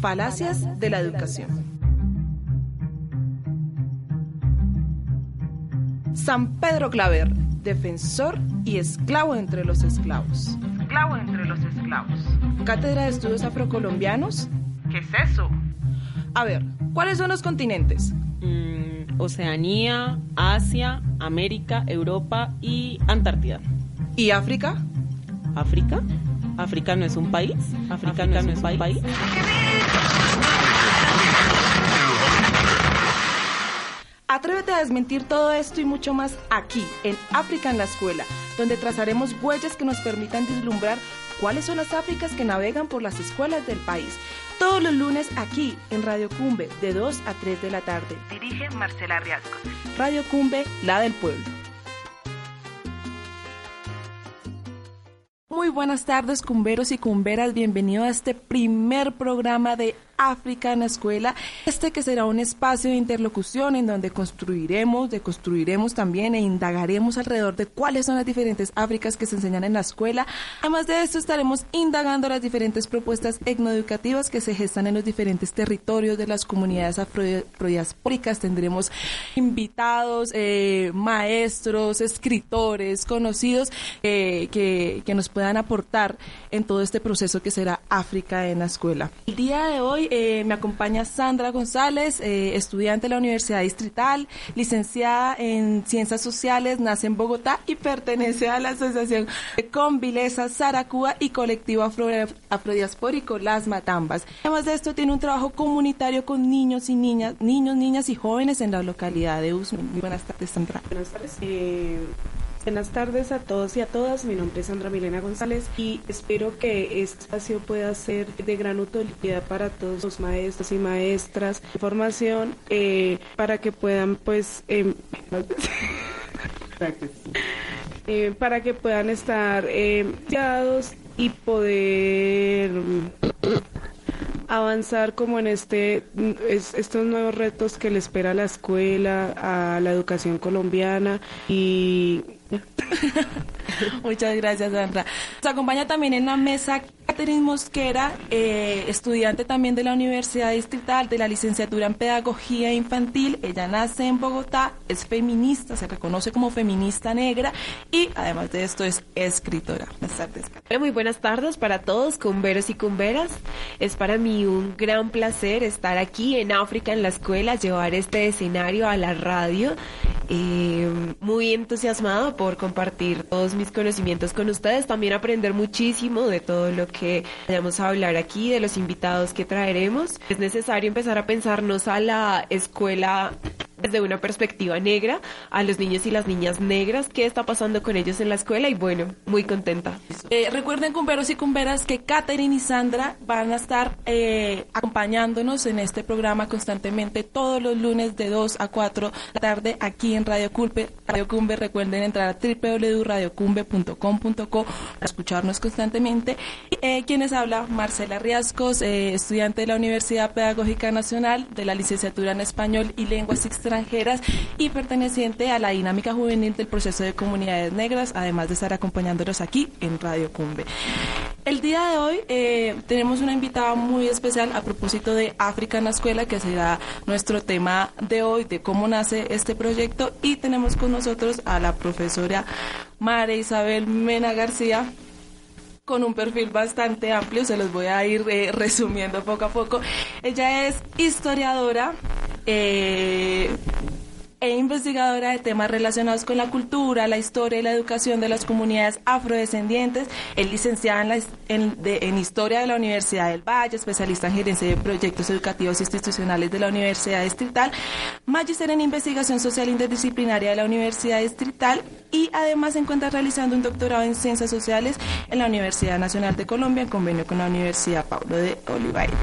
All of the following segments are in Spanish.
Falacias de la educación. San Pedro Claver, defensor y esclavo entre los esclavos. Esclavo entre los esclavos. Cátedra de Estudios Afrocolombianos. ¿Qué es eso? A ver, ¿cuáles son los continentes? Mm, Oceanía, Asia, América, Europa y Antártida. ¿Y África? ¿África? ¿África no es un país? ¿África, no es un país? Atrévete a desmentir todo esto y mucho más aquí, en África en la Escuela, donde trazaremos huellas que nos permitan vislumbrar cuáles son las Áfricas que navegan por las escuelas del país. Todos los lunes aquí, en Radio Cumbe, de 2 a 3 de la tarde. Dirige Marcela Riascos. Radio Cumbe, la del pueblo. Muy buenas tardes, cumberos y cumberas. Bienvenido a este primer programa de La escuela, este que será un espacio de interlocución en donde construiremos, deconstruiremos también e indagaremos alrededor de cuáles son las diferentes Áfricas que se enseñan en la escuela. Además de esto estaremos indagando las diferentes propuestas etnoeducativas que se gestan en los diferentes territorios de las comunidades afrodiaspóricas. Tendremos invitados, eh, maestros, escritores, conocidos eh, que, que nos puedan aportar en todo este proceso que será África en la escuela. El día de hoy eh, me acompaña Sandra González, eh, estudiante de la Universidad Distrital, licenciada en Ciencias Sociales, nace en Bogotá y pertenece a la Asociación Convileza, Saracúa y Colectivo Afro, Afrodiaspórico Las Matambas. Además de esto, tiene un trabajo comunitario con niños y niñas, niños, niñas y jóvenes en la localidad de Usme. Buenas tardes, Sandra. Buenas tardes. Eh, Buenas tardes a todos y a todas. Mi nombre es Sandra Milena González y espero que este espacio pueda ser de gran utilidad para todos los maestros y maestras formación eh, para que puedan, pues, eh, eh, para que puedan estar eh, y poder avanzar como en este estos nuevos retos que le espera a la escuela, a la educación colombiana y Muchas gracias, Sandra. Nos acompaña también en la mesa Catherine Mosquera, eh, estudiante también de la Universidad Distrital de la licenciatura en Pedagogía Infantil. Ella nace en Bogotá, es feminista, se reconoce como feminista negra y además de esto es escritora. Buenas tardes. Muy buenas tardes para todos, cumberos y cumberas. Es para mí un gran placer estar aquí en África en la escuela, llevar este escenario a la radio. Eh, muy entusiasmado por compartir todos mis conocimientos con ustedes, también aprender muchísimo de todo lo que vayamos a hablar aquí, de los invitados que traeremos. Es necesario empezar a pensarnos a la escuela desde una perspectiva negra a los niños y las niñas negras, qué está pasando con ellos en la escuela y bueno, muy contenta. Eh, recuerden cumberos y cumberas que Katherine y Sandra van a estar eh, acompañándonos en este programa constantemente todos los lunes de 2 a 4 de la tarde aquí en Radio Cumbe. Radio Cumbe, recuerden entrar a www.radiocumbe.com.co para escucharnos constantemente. Eh, quienes habla, Marcela Riascos, eh, estudiante de la Universidad Pedagógica Nacional de la licenciatura en Español y Lenguas extranjeras y perteneciente a la dinámica juvenil del proceso de comunidades negras, además de estar acompañándolos aquí en Radio Cumbe. El día de hoy eh, tenemos una invitada muy especial a propósito de África en la escuela, que será nuestro tema de hoy, de cómo nace este proyecto, y tenemos con nosotros a la profesora María Isabel Mena García, con un perfil bastante amplio, se los voy a ir eh, resumiendo poco a poco. Ella es historiadora, eh, e investigadora de temas relacionados con la cultura, la historia y la educación de las comunidades afrodescendientes. Es licenciada en, la, en, de, en, Historia de la Universidad del Valle, especialista en gerencia de proyectos educativos institucionales de la Universidad Distrital, magíster en investigación social interdisciplinaria de la Universidad Distrital y además se encuentra realizando un doctorado en ciencias sociales en la Universidad Nacional de Colombia en convenio con la Universidad Paulo de Olivaire.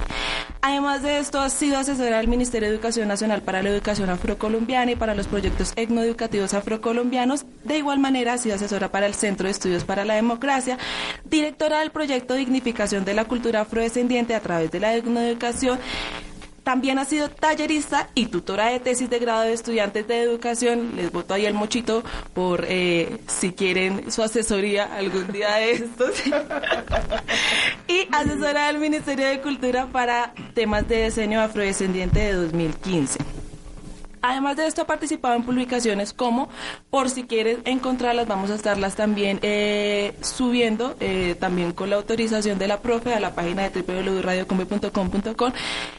Además de esto, ha sido asesora del Ministerio de Educación Nacional para la Educación Afrocolombiana y para los proyectos etnoeducativos afrocolombianos. De igual manera, ha sido asesora para el Centro de Estudios para la Democracia, directora del proyecto Dignificación de la Cultura Afrodescendiente a través de la etnoeducación también ha sido tallerista y tutora de tesis de grado de estudiantes de educación. Les voto ahí el mochito por eh, si quieren su asesoría algún día de estos. y asesora del Ministerio de Cultura para temas de diseño afrodescendiente de 2015. Además de esto, ha participado en publicaciones como, por si quieres encontrarlas, vamos a estarlas también eh, subiendo, eh, también con la autorización de la profe a la página de www.radiocombe.com.com,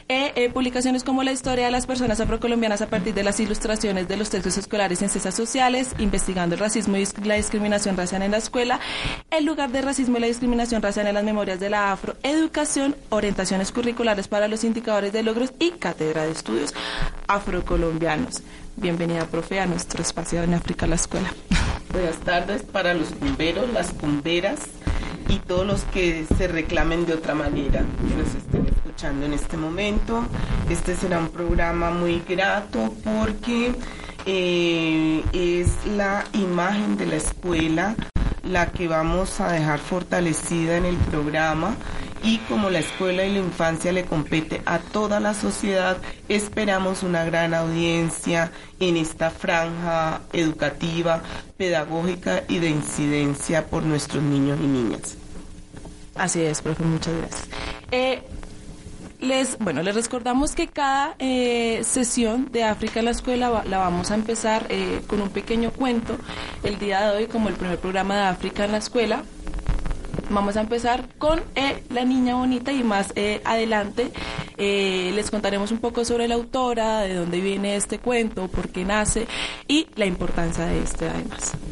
eh, eh, publicaciones como la historia de las personas afrocolombianas a partir de las ilustraciones de los textos escolares en ciencias sociales, investigando el racismo y la discriminación racial en la escuela, el lugar de racismo y la discriminación racial en las memorias de la afroeducación, orientaciones curriculares para los indicadores de logros y cátedra de estudios afrocolombianos. Bienvenida, profe, a nuestro espacio en África, la escuela. Buenas tardes para los bomberos, las bomberas y todos los que se reclamen de otra manera, que nos estén escuchando en este momento. Este será un programa muy grato porque eh, es la imagen de la escuela la que vamos a dejar fortalecida en el programa y como la escuela y la infancia le compete a toda la sociedad, esperamos una gran audiencia en esta franja educativa, pedagógica y de incidencia por nuestros niños y niñas. Así es, profe, muchas gracias. Eh, les, bueno, les recordamos que cada eh, sesión de África en la escuela la vamos a empezar eh, con un pequeño cuento. El día de hoy, como el primer programa de África en la escuela, vamos a empezar con eh, La Niña Bonita y más eh, adelante eh, les contaremos un poco sobre la autora, de dónde viene este cuento, por qué nace y la importancia de este además.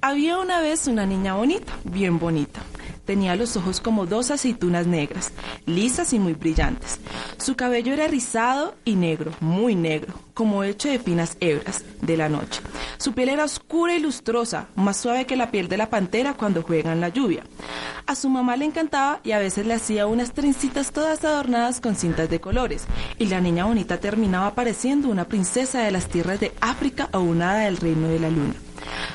Había una vez una niña bonita, bien bonita. Tenía los ojos como dos aceitunas negras, lisas y muy brillantes. Su cabello era rizado y negro, muy negro, como hecho de finas hebras de la noche. Su piel era oscura y lustrosa, más suave que la piel de la pantera cuando juega en la lluvia. A su mamá le encantaba y a veces le hacía unas trencitas todas adornadas con cintas de colores, y la niña bonita terminaba pareciendo una princesa de las tierras de África o una del reino de la luna.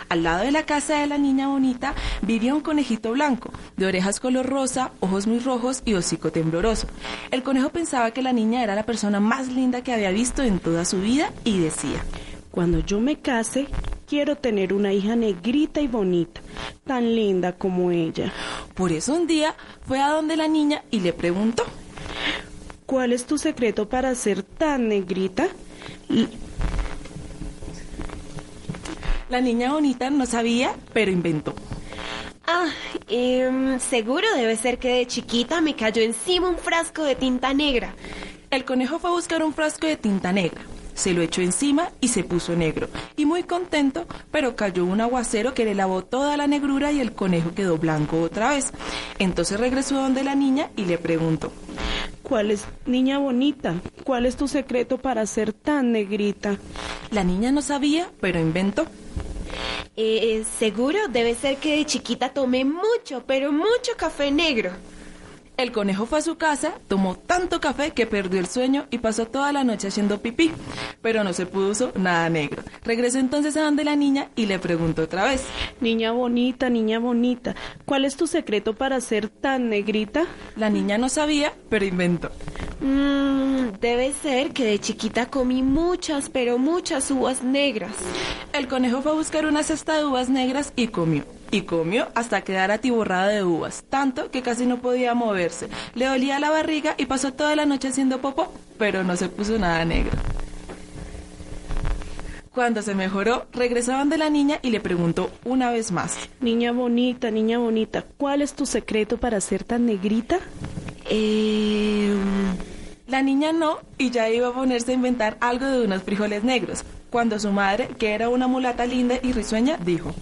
Al lado de la casa de la niña bonita vivía un conejito blanco, de orejas color rosa, ojos muy rojos y hocico tembloroso. El conejo pensaba que la niña era la persona más linda que había visto en toda su vida y decía, Cuando yo me case, quiero tener una hija negrita y bonita, tan linda como ella. por eso un día fue a donde la niña y le preguntó, ¿Cuál es tu secreto para ser tan negrita? La niña bonita no sabía, pero inventó. Ah, em, seguro debe ser que de chiquita me cayó encima un frasco de tinta negra. El conejo fue a buscar un frasco de tinta negra. Se lo echó encima y se puso negro. Y muy contento, pero cayó un aguacero que le lavó toda la negrura y el conejo quedó blanco otra vez. Entonces regresó donde la niña y le preguntó. ¿Cuál es, niña bonita? ¿Cuál es tu secreto para ser tan negrita? La niña no sabía, pero inventó. Eh, seguro debe ser que de chiquita tomé mucho, pero mucho café negro. El conejo fue a su casa, tomó tanto café que perdió el sueño y pasó toda la noche haciendo pipí, pero no se puso nada negro. Regresó entonces a donde la niña y le preguntó otra vez. Niña bonita, niña bonita, ¿cuál es tu secreto para ser tan negrita? La niña no sabía, pero inventó. Mm, debe ser que de chiquita comí muchas, pero muchas uvas negras. El conejo fue a buscar una cesta de uvas negras y comió. Y comió hasta quedar atiborrada de uvas, tanto que casi no podía moverse. Le dolía la barriga y pasó toda la noche haciendo popó, pero no se puso nada negro. Cuando se mejoró, regresaban de la niña y le preguntó una vez más. Niña bonita, niña bonita, ¿cuál es tu secreto para ser tan negrita? Eh, La niña no, y ya iba a ponerse a inventar algo de unos frijoles negros, cuando su madre, que era una mulata linda y risueña, dijo.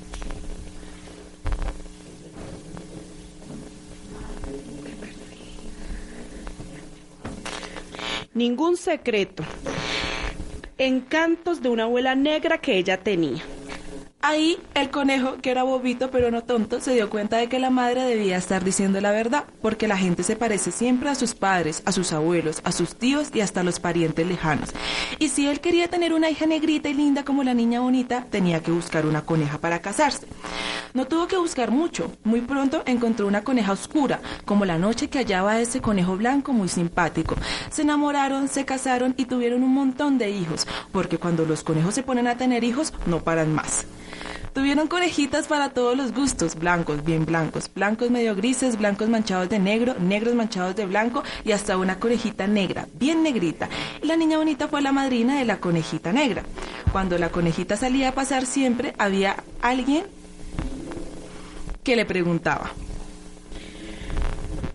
Ningún secreto. Encantos de una abuela negra que ella tenía. Ahí el conejo, que era bobito pero no tonto, se dio cuenta de que la madre debía estar diciendo la verdad, porque la gente se parece siempre a sus padres, a sus abuelos, a sus tíos y hasta a los parientes lejanos. Y si él quería tener una hija negrita y linda como la niña bonita, tenía que buscar una coneja para casarse. No tuvo que buscar mucho, muy pronto encontró una coneja oscura, como la noche que hallaba ese conejo blanco muy simpático. Se enamoraron, se casaron y tuvieron un montón de hijos, porque cuando los conejos se ponen a tener hijos, no paran más. Tuvieron conejitas para todos los gustos, blancos, bien blancos, blancos medio grises, blancos manchados de negro, negros manchados de blanco y hasta una conejita negra, bien negrita. Y la niña bonita fue la madrina de la conejita negra. Cuando la conejita salía a pasar siempre había alguien que le preguntaba.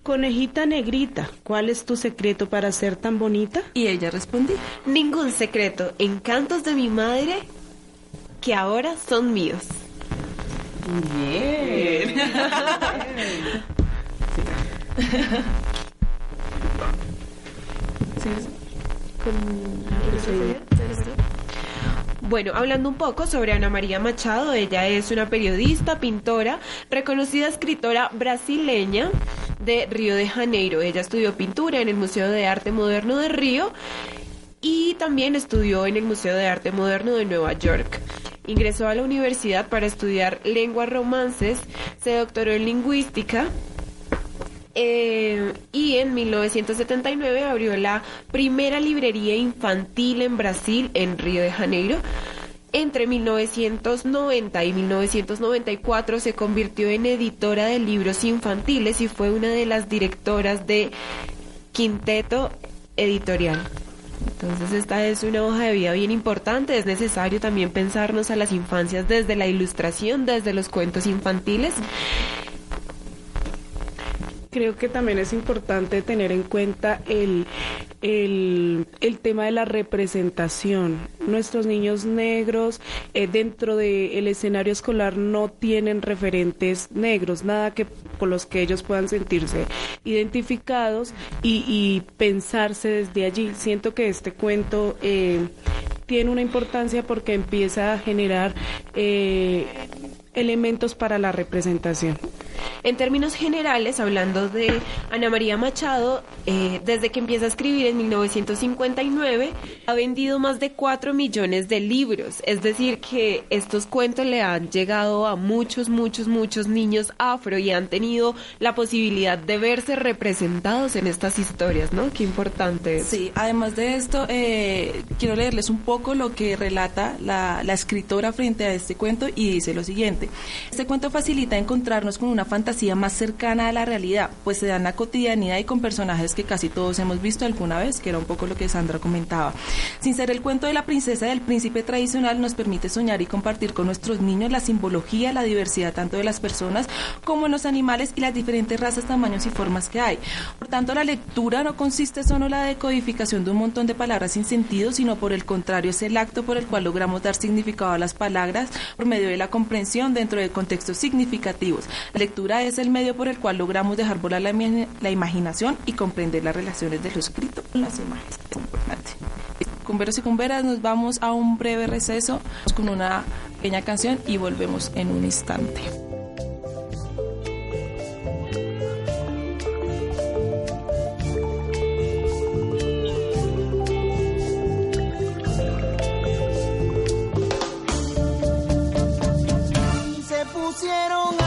Conejita negrita, ¿cuál es tu secreto para ser tan bonita? Y ella respondía. Ningún secreto, encantos de mi madre que ahora son míos. Bien. Bueno, hablando un poco sobre Ana María Machado, ella es una periodista, pintora, reconocida escritora brasileña de Río de Janeiro. Ella estudió pintura en el Museo de Arte Moderno de Río y también estudió en el Museo de Arte Moderno de Nueva York. Ingresó a la universidad para estudiar lenguas romances, se doctoró en lingüística eh, y en 1979 abrió la primera librería infantil en Brasil, en Río de Janeiro. Entre 1990 y 1994 se convirtió en editora de libros infantiles y fue una de las directoras de Quinteto Editorial. Entonces esta es una hoja de vida bien importante, es necesario también pensarnos a las infancias desde la ilustración, desde los cuentos infantiles creo que también es importante tener en cuenta el, el, tema de la representación. Nuestros niños negros eh, dentro del escenario escolar no tienen referentes negros, nada que por los que ellos puedan sentirse identificados y, y pensarse desde allí. Siento que este cuento eh, tiene una importancia porque empieza a generar eh, elementos para la representación. En términos generales, hablando de Ana María Machado, eh, desde que empieza a escribir en 1959, ha vendido más de 4 millones de libros. Es decir, que estos cuentos le han llegado a muchos, muchos, muchos niños afro y han tenido la posibilidad de verse representados en estas historias, ¿no? Qué importante es. Sí, además de esto, eh, quiero leerles un poco lo que relata la, la escritora frente a este cuento y dice lo siguiente. Este cuento facilita encontrarnos con una fantasía más cercana a la realidad, pues se da en la cotidianidad y con personajes que casi todos hemos visto alguna vez, que era un poco lo que Sandra comentaba. Sin ser el cuento de la princesa y del príncipe tradicional, nos permite soñar y compartir con nuestros niños la simbología, la diversidad tanto de las personas como en los animales y las diferentes razas, tamaños y formas que hay. Por tanto, la lectura no consiste solo en la decodificación de un montón de palabras sin sentido, sino por el contrario, es el acto por el cual logramos dar significado a las palabras por medio de la comprensión dentro de contextos significativos. La lectura es el medio por el cual logramos dejar volar la, imaginación y comprender las relaciones de lo escrito con las imágenes. Es importante. Cumberos y cumberas, nos vamos a un breve receso con una pequeña canción y volvemos en un instante. Pusieron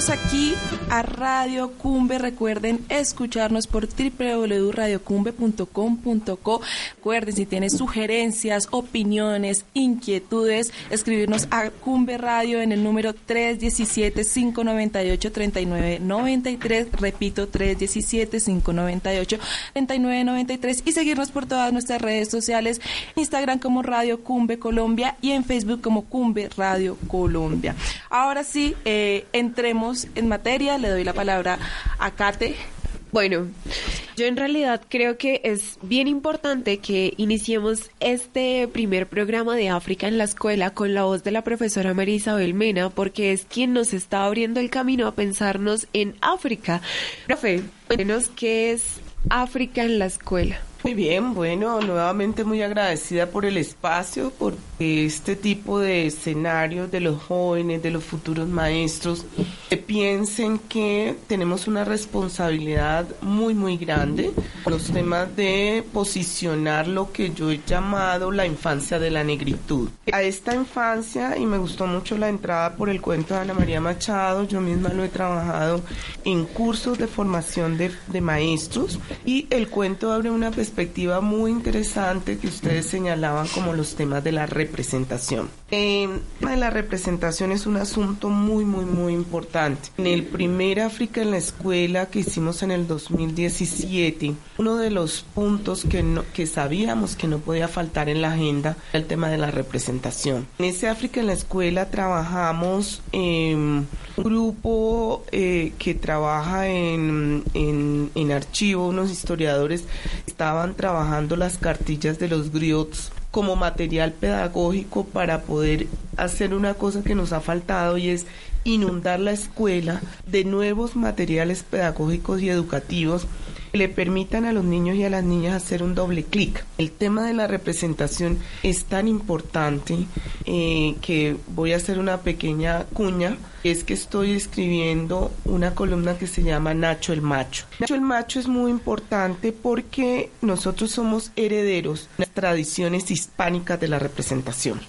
Bueno, volvemos aquí a Radio Cumbe. Recuerden escucharnos por www.radiocumbe.com.co. Recuerden, si tienen sugerencias, opiniones, inquietudes, escribirnos a Cumbe Radio en el número 317-598-3993. Repito, 317-598-3993. Y seguirnos por todas nuestras redes sociales: Instagram como Radio Cumbe Colombia y en Facebook como Cumbe Radio Colombia. Ahora sí, eh, entremos en materia. Le doy la palabra a Kate. Bueno, yo en realidad creo que es bien importante que iniciemos este primer programa de África en la escuela con la voz de la profesora María Isabel Mena, porque es quien nos está abriendo el camino a pensarnos en África. Profe, cuéntenos qué es África en la escuela. Muy bien, bueno, nuevamente muy agradecida por el espacio, porque este tipo de escenarios de los jóvenes, de los futuros maestros, que piensen que tenemos una responsabilidad muy, muy grande con los temas de posicionar lo que yo he llamado la infancia de la negritud. A esta infancia, y me gustó mucho la entrada por el cuento de Ana María Machado, yo misma lo he trabajado en cursos de formación de, de maestros, y el cuento abre una perspectiva perspectiva muy interesante que ustedes señalaban como los temas de la representación. El tema de la representación es un asunto muy, muy, muy importante. En el primer África en la escuela que hicimos en el 2017, uno de los puntos que, no, que sabíamos que no podía faltar en la agenda era el tema de la representación. En ese África en la escuela trabajamos en un grupo eh, que trabaja en, en, en archivo, unos historiadores estaban trabajando las cartillas de los griots como material pedagógico para poder hacer una cosa que nos ha faltado y es inundar la escuela de nuevos materiales pedagógicos y educativos que le permitan a los niños y a las niñas hacer un doble clic. El tema de la representación es tan importante eh, que voy a hacer una pequeña cuña es que estoy escribiendo una columna que se llama Nacho el Macho. Nacho el Macho es muy importante porque nosotros somos herederos de las tradiciones hispánicas de la representación.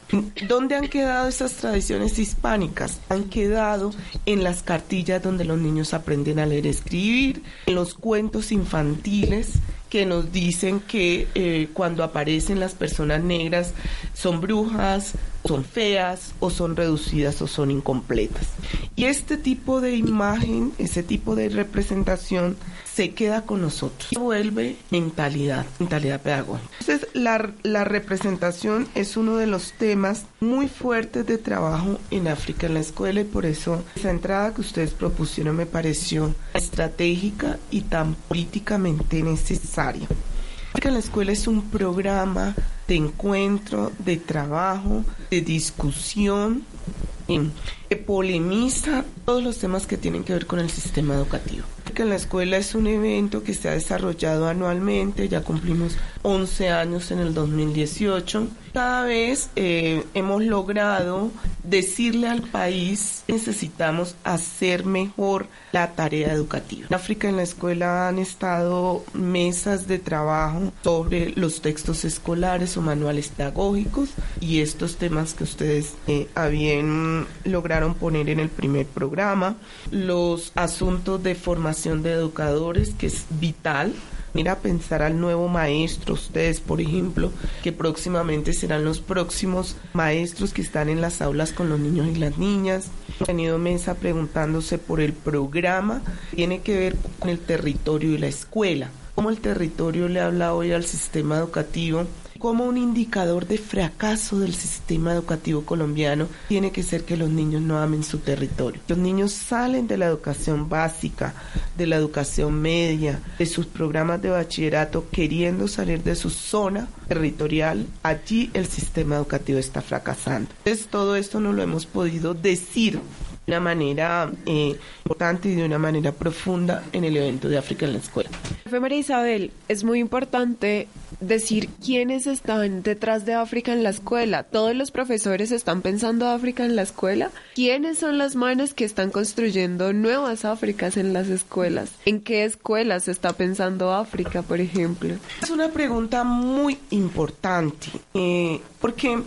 ¿Dónde han quedado esas tradiciones hispánicas? Han quedado en las cartillas donde los niños aprenden a leer y escribir, en los cuentos infantiles que nos dicen que eh, cuando aparecen las personas negras son brujas, son feas o son reducidas o son incompletas. Y este tipo de imagen, ese tipo de representación se queda con nosotros. Se vuelve mentalidad, mentalidad pedagógica. Entonces, la, la representación es uno de los temas muy fuertes de trabajo en África en la escuela y por eso esa entrada que ustedes propusieron me pareció estratégica y tan políticamente necesaria. En la escuela es un programa de encuentro, de trabajo, de discusión, que polemiza todos los temas que tienen que ver con el sistema educativo. Que en la escuela es un evento que se ha desarrollado anualmente, ya cumplimos 11 años en el 2018. Cada vez eh, hemos logrado decirle al país necesitamos hacer mejor la tarea educativa. En África en la escuela han estado mesas de trabajo sobre los textos escolares o manuales pedagógicos y estos temas que ustedes eh, habían lograron poner en el primer programa, los asuntos de formación de educadores, que es vital. Mira, pensar al nuevo maestro, ustedes, por ejemplo, que próximamente serán los próximos maestros que están en las aulas con los niños y las niñas. Tenido mesa preguntándose por el programa, tiene que ver con el territorio y la escuela. Cómo el territorio le habla hoy al sistema educativo como un indicador de fracaso del sistema educativo colombiano tiene que ser que los niños no amen su territorio. Los niños salen de la educación básica, de la educación media, de sus programas de bachillerato queriendo salir de su zona territorial. Allí el sistema educativo está fracasando. Entonces todo esto no lo hemos podido decir de una manera eh, importante y de una manera profunda en el evento de África en la escuela. María Isabel, es muy importante decir quiénes están detrás de África en la escuela. Todos los profesores están pensando África en la escuela. ¿Quiénes son las manos que están construyendo nuevas Áfricas en las escuelas? ¿En qué escuelas está pensando África, por ejemplo? Es una pregunta muy importante, eh, porque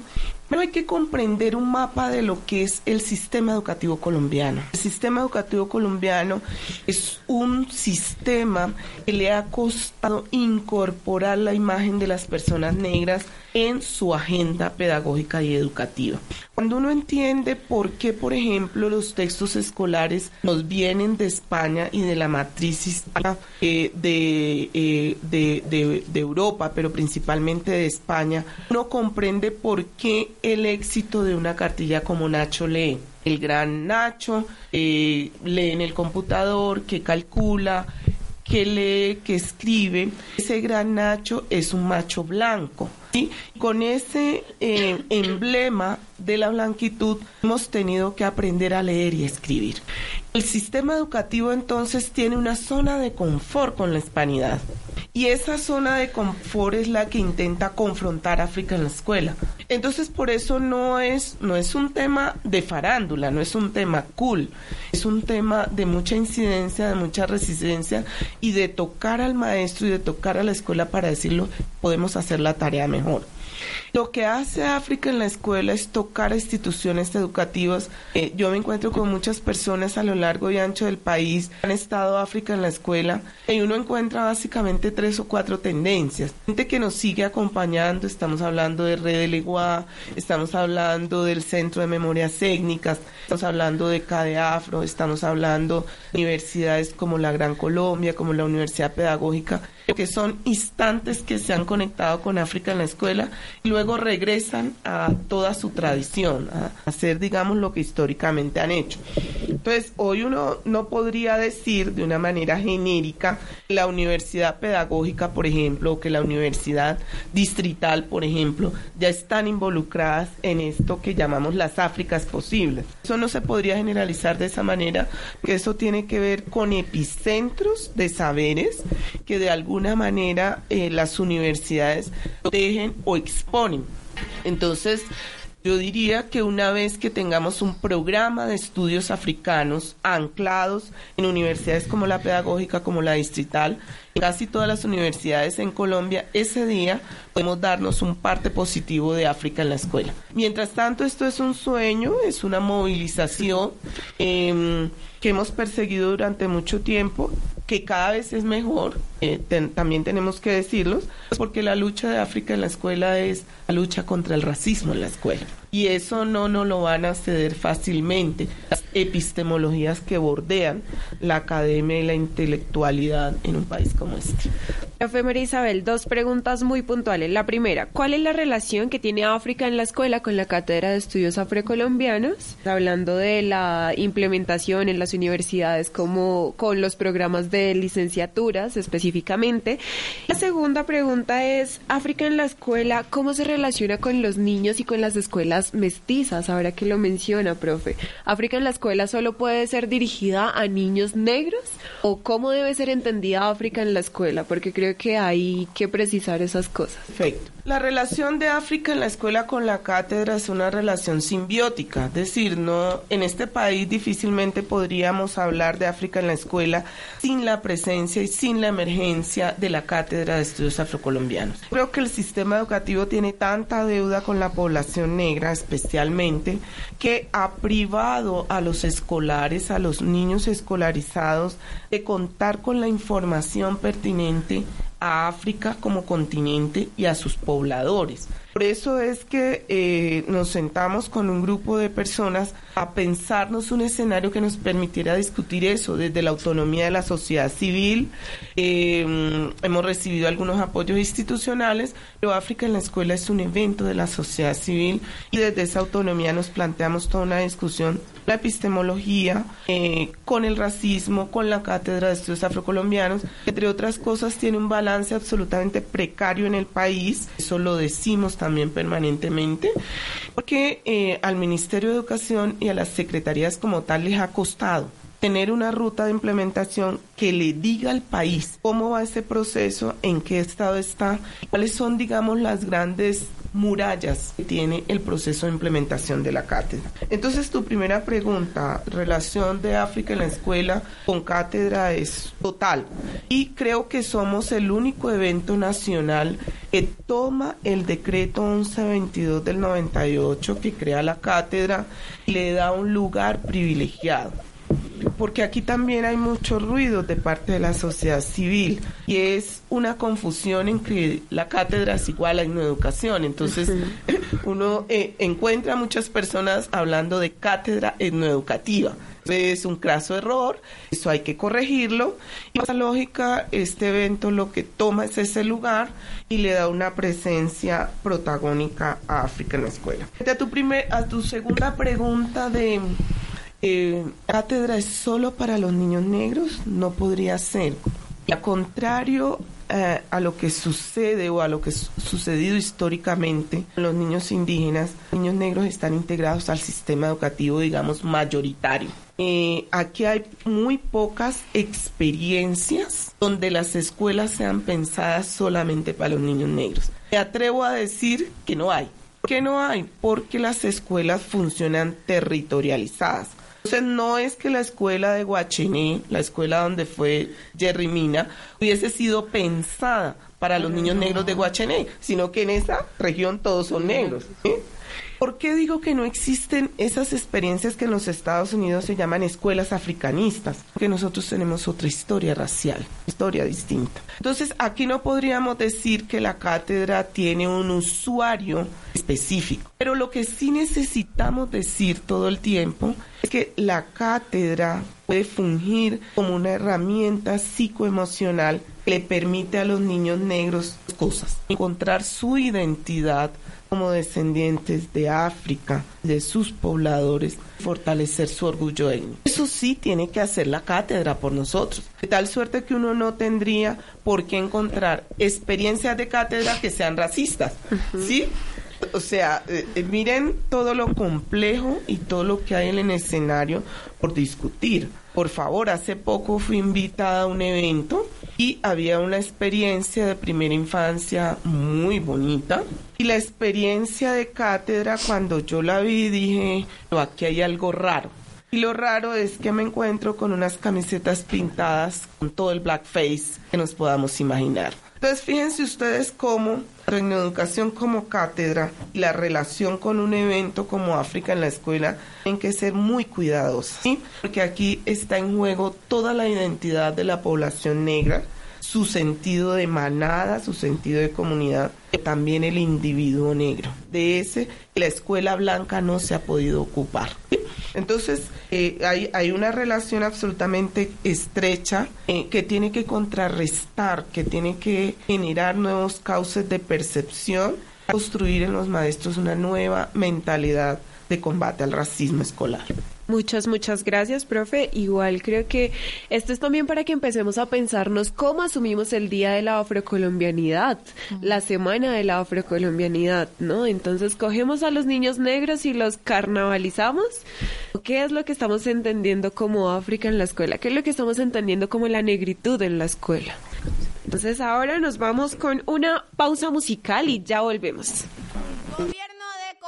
pero hay que comprender un mapa de lo que es el sistema educativo colombiano. El sistema educativo colombiano es un sistema que le ha costado incorporar la imagen de las personas negras en su agenda pedagógica y educativa. Cuando uno entiende por qué, por ejemplo, los textos escolares nos vienen de España y de la matriz hispana eh, eh, de, de, de Europa, pero principalmente de España, uno comprende por qué el éxito de una cartilla como Nacho lee. El gran Nacho eh, lee en el computador, que calcula, que lee, que escribe. Ese gran Nacho es un macho blanco. ¿sí? Con ese eh, emblema de la blanquitud hemos tenido que aprender a leer y escribir. El sistema educativo entonces tiene una zona de confort con la hispanidad. Y esa zona de confort es la que intenta confrontar África en la escuela. Entonces por eso no es, no es un tema de farándula, no es un tema cool, es un tema de mucha incidencia, de mucha resistencia y de tocar al maestro y de tocar a la escuela para decirlo, podemos hacer la tarea mejor. Lo que hace África en la escuela es tocar instituciones educativas. Eh, yo me encuentro con muchas personas a lo largo y ancho del país han estado África en la escuela y uno encuentra básicamente tres o cuatro tendencias. Gente que nos sigue acompañando, estamos hablando de Red del Iguá, estamos hablando del Centro de Memorias Técnicas, estamos hablando de CADEAFRO, estamos hablando de universidades como la Gran Colombia, como la Universidad Pedagógica, que son instantes que se han conectado con África en la escuela y luego regresan a toda su tradición, a hacer, digamos, lo que históricamente han hecho. Entonces, hoy uno no podría decir de una manera genérica la universidad pedagógica, por ejemplo, o que la universidad distrital, por ejemplo, ya están involucradas en esto que llamamos las Áfricas posibles. Eso no se podría generalizar de esa manera, porque eso tiene que ver con epicentros de saberes que de alguna manera eh, las universidades dejen o exponen. Entonces, yo diría que una vez que tengamos un programa de estudios africanos anclados en universidades como la pedagógica, como la distrital, en casi todas las universidades en Colombia, ese día podemos darnos un parte positivo de África en la escuela. Mientras tanto, esto es un sueño, es una movilización eh, que hemos perseguido durante mucho tiempo que cada vez es mejor, eh, también tenemos que decirlo, porque la lucha de África en la escuela es la lucha contra el racismo en la escuela. Y eso no nos lo van a ceder fácilmente. Las epistemologías que bordean la academia y la intelectualidad en un país como este. Profe María Isabel, dos preguntas muy puntuales. La primera, ¿cuál es la relación que tiene África en la escuela con la Cátedra de Estudios Afrocolombianos? Hablando de la implementación en las universidades como con los programas de licenciaturas específicamente. La segunda pregunta es, África en la escuela, ¿cómo se relaciona con los niños y con las escuelas mestizas? Ahora que lo menciona, profe. ¿África en la escuela solo puede ser dirigida a niños negros? ¿O cómo debe ser entendida África en la escuela? Porque creo que hay que precisar esas cosas. Perfecto. La relación de África en la escuela con la cátedra es una relación simbiótica, es decir, no en este país difícilmente podríamos hablar de África en la escuela sin la presencia y sin la emergencia de la cátedra de estudios afrocolombianos. Creo que el sistema educativo tiene tanta deuda con la población negra especialmente que ha privado a los escolares, a los niños escolarizados de contar con la información pertinente a África como continente y a sus pobladores. Por eso es que eh, nos sentamos con un grupo de personas a pensarnos un escenario que nos permitiera discutir eso desde la autonomía de la sociedad civil. Eh, hemos recibido algunos apoyos institucionales, pero África en la escuela es un evento de la sociedad civil y desde esa autonomía nos planteamos toda una discusión la epistemología, eh, con el racismo, con la cátedra de estudios afrocolombianos, entre otras cosas tiene un balance absolutamente precario en el país, eso lo decimos también permanentemente, porque eh, al Ministerio de Educación y a las secretarías como tal les ha costado tener una ruta de implementación que le diga al país cómo va ese proceso, en qué estado está, cuáles son, digamos, las grandes murallas tiene el proceso de implementación de la cátedra. Entonces, tu primera pregunta, relación de África en la escuela con cátedra es total. Y creo que somos el único evento nacional que toma el decreto 1122 del 98 que crea la cátedra y le da un lugar privilegiado porque aquí también hay mucho ruido de parte de la sociedad civil y es una confusión en que la cátedra es igual a etnoeducación. Entonces, uno eh, encuentra muchas personas hablando de cátedra etnoeducativa. Es un craso error, eso hay que corregirlo. Y esa lógica, este evento lo que toma es ese lugar y le da una presencia protagónica a África en la escuela. A tu, primer, a tu segunda pregunta de eh, cátedra es solo para los niños negros, no podría ser. Y al contrario eh, a lo que sucede o a lo que ha sucedido históricamente, los niños indígenas, niños negros están integrados al sistema educativo, digamos, mayoritario. Eh, aquí hay muy pocas experiencias donde las escuelas sean pensadas solamente para los niños negros. Me atrevo a decir que no hay. ¿Por qué no hay? Porque las escuelas funcionan territorializadas. Entonces no es que la escuela de Guachené, la escuela donde fue Jerry Mina, hubiese sido pensada para los niños negros de Guachené, sino que en esa región todos son negros. ¿Por qué digo que no existen esas experiencias que en los Estados Unidos se llaman escuelas africanistas? Porque nosotros tenemos otra historia racial, historia distinta. Entonces, aquí no podríamos decir que la cátedra tiene un usuario específico, pero lo que sí necesitamos decir todo el tiempo es que la cátedra puede fungir como una herramienta psicoemocional que le permite a los niños negros cosas, encontrar su identidad como descendientes de África, de sus pobladores, fortalecer su orgullo étnico. Eso sí tiene que hacer la cátedra por nosotros, de tal suerte que uno no tendría por qué encontrar experiencias de cátedra que sean racistas, ¿sí? O sea, eh, eh, miren todo lo complejo y todo lo que hay en el escenario por discutir. Por favor, hace poco fui invitada a un evento y había una experiencia de primera infancia muy bonita. Y la experiencia de cátedra, cuando yo la vi, dije, no, aquí hay algo raro. Y lo raro es que me encuentro con unas camisetas pintadas con todo el blackface que nos podamos imaginar. Entonces, fíjense ustedes cómo la educación como cátedra y la relación con un evento como África en la escuela tienen que ser muy cuidadosos, porque aquí está en juego toda la identidad de la población negra, su sentido de manada, su sentido de comunidad, también el individuo negro. De ese, la escuela blanca no se ha podido ocupar. Entonces, eh, hay, hay, una relación absolutamente estrecha eh, que tiene que contrarrestar, que tiene que generar nuevos cauces de percepción, construir en los maestros una nueva mentalidad de combate al racismo escolar. Muchas, muchas gracias, profe. Igual creo que esto es también para que empecemos a pensarnos cómo asumimos el Día de la Afrocolombianidad, la Semana de la Afrocolombianidad, ¿no? Entonces cogemos a los niños negros y los carnavalizamos. ¿Qué es lo que estamos entendiendo como África en la escuela? ¿Qué es lo que estamos entendiendo como la negritud en la escuela? Entonces ahora nos vamos con una pausa musical y ya volvemos.